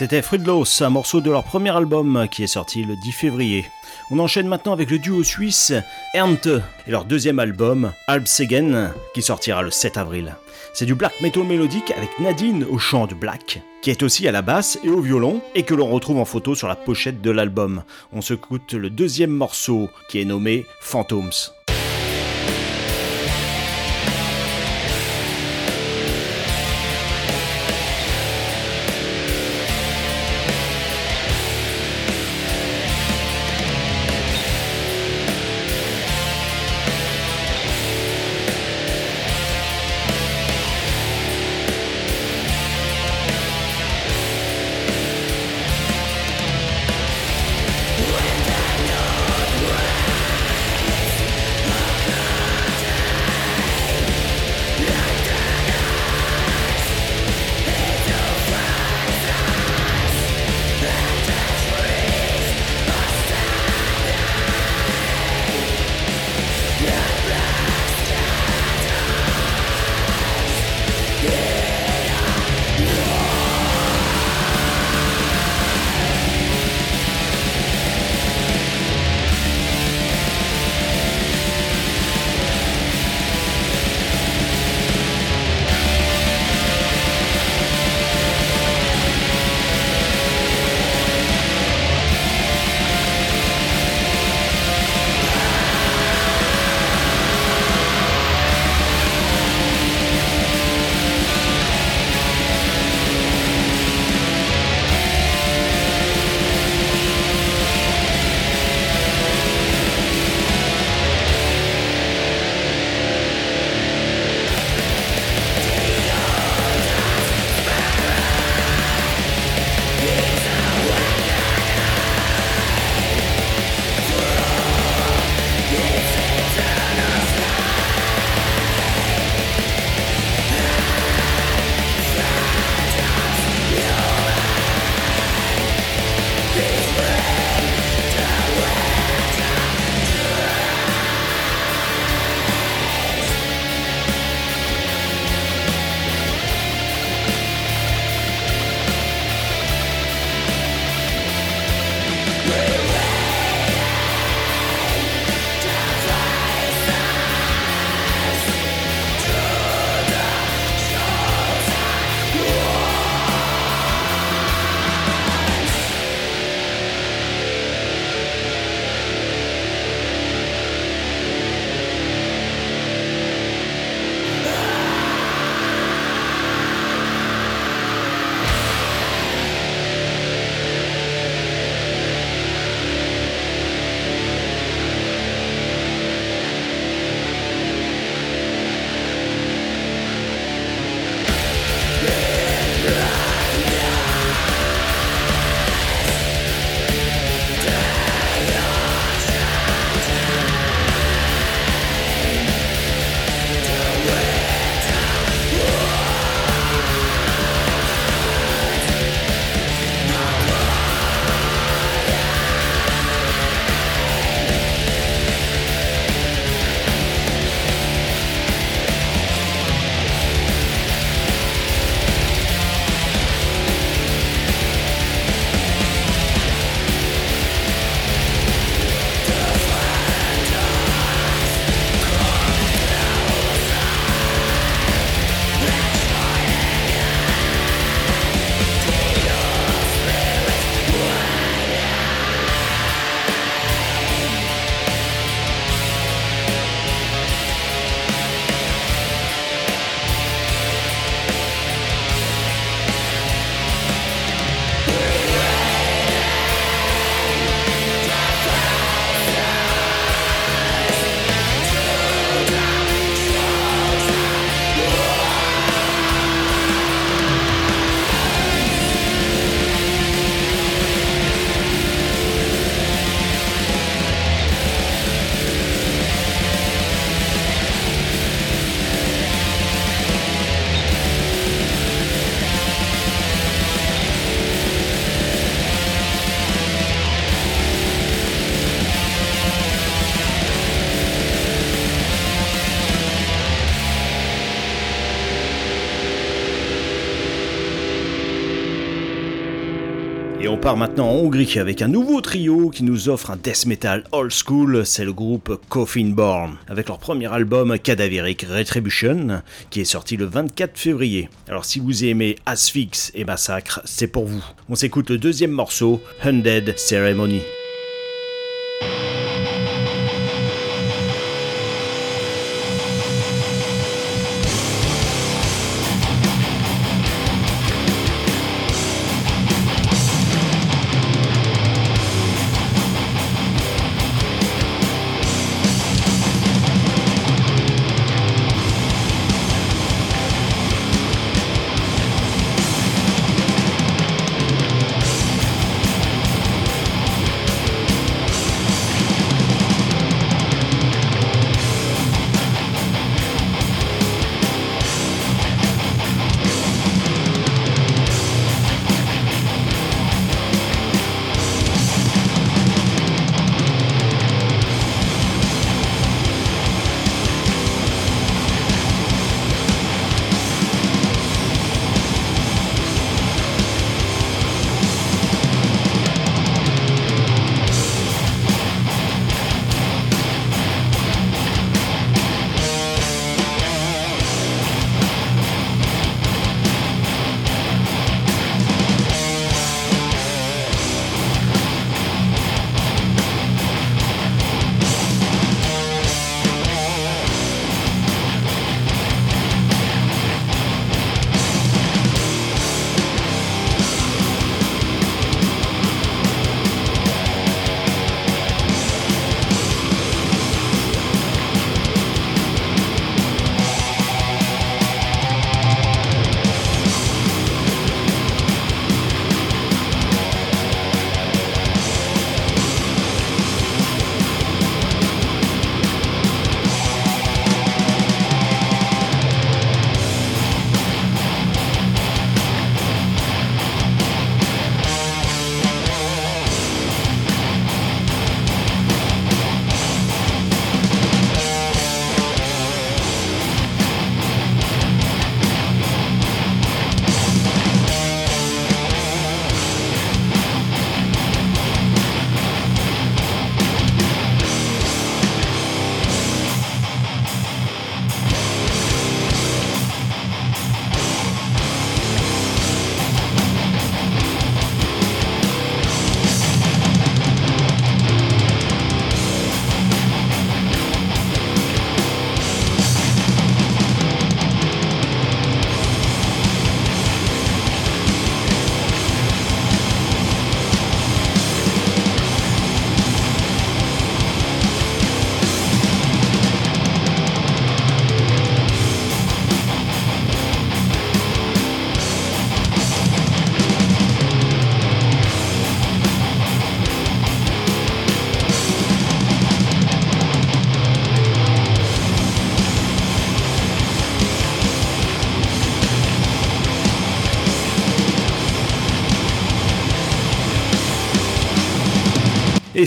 C'était Friedlos, un morceau de leur premier album qui est sorti le 10 février. On enchaîne maintenant avec le duo suisse Ernte et leur deuxième album Albsegen qui sortira le 7 avril. C'est du black metal mélodique avec Nadine au chant du black, qui est aussi à la basse et au violon et que l'on retrouve en photo sur la pochette de l'album. On se coûte le deuxième morceau qui est nommé Phantoms. Maintenant en Hongrie avec un nouveau trio qui nous offre un death metal old school, c'est le groupe Coffin Born, avec leur premier album Cadaveric Retribution, qui est sorti le 24 février. Alors si vous aimez Asphyx et Massacre, c'est pour vous. On s'écoute le deuxième morceau, Undead Ceremony.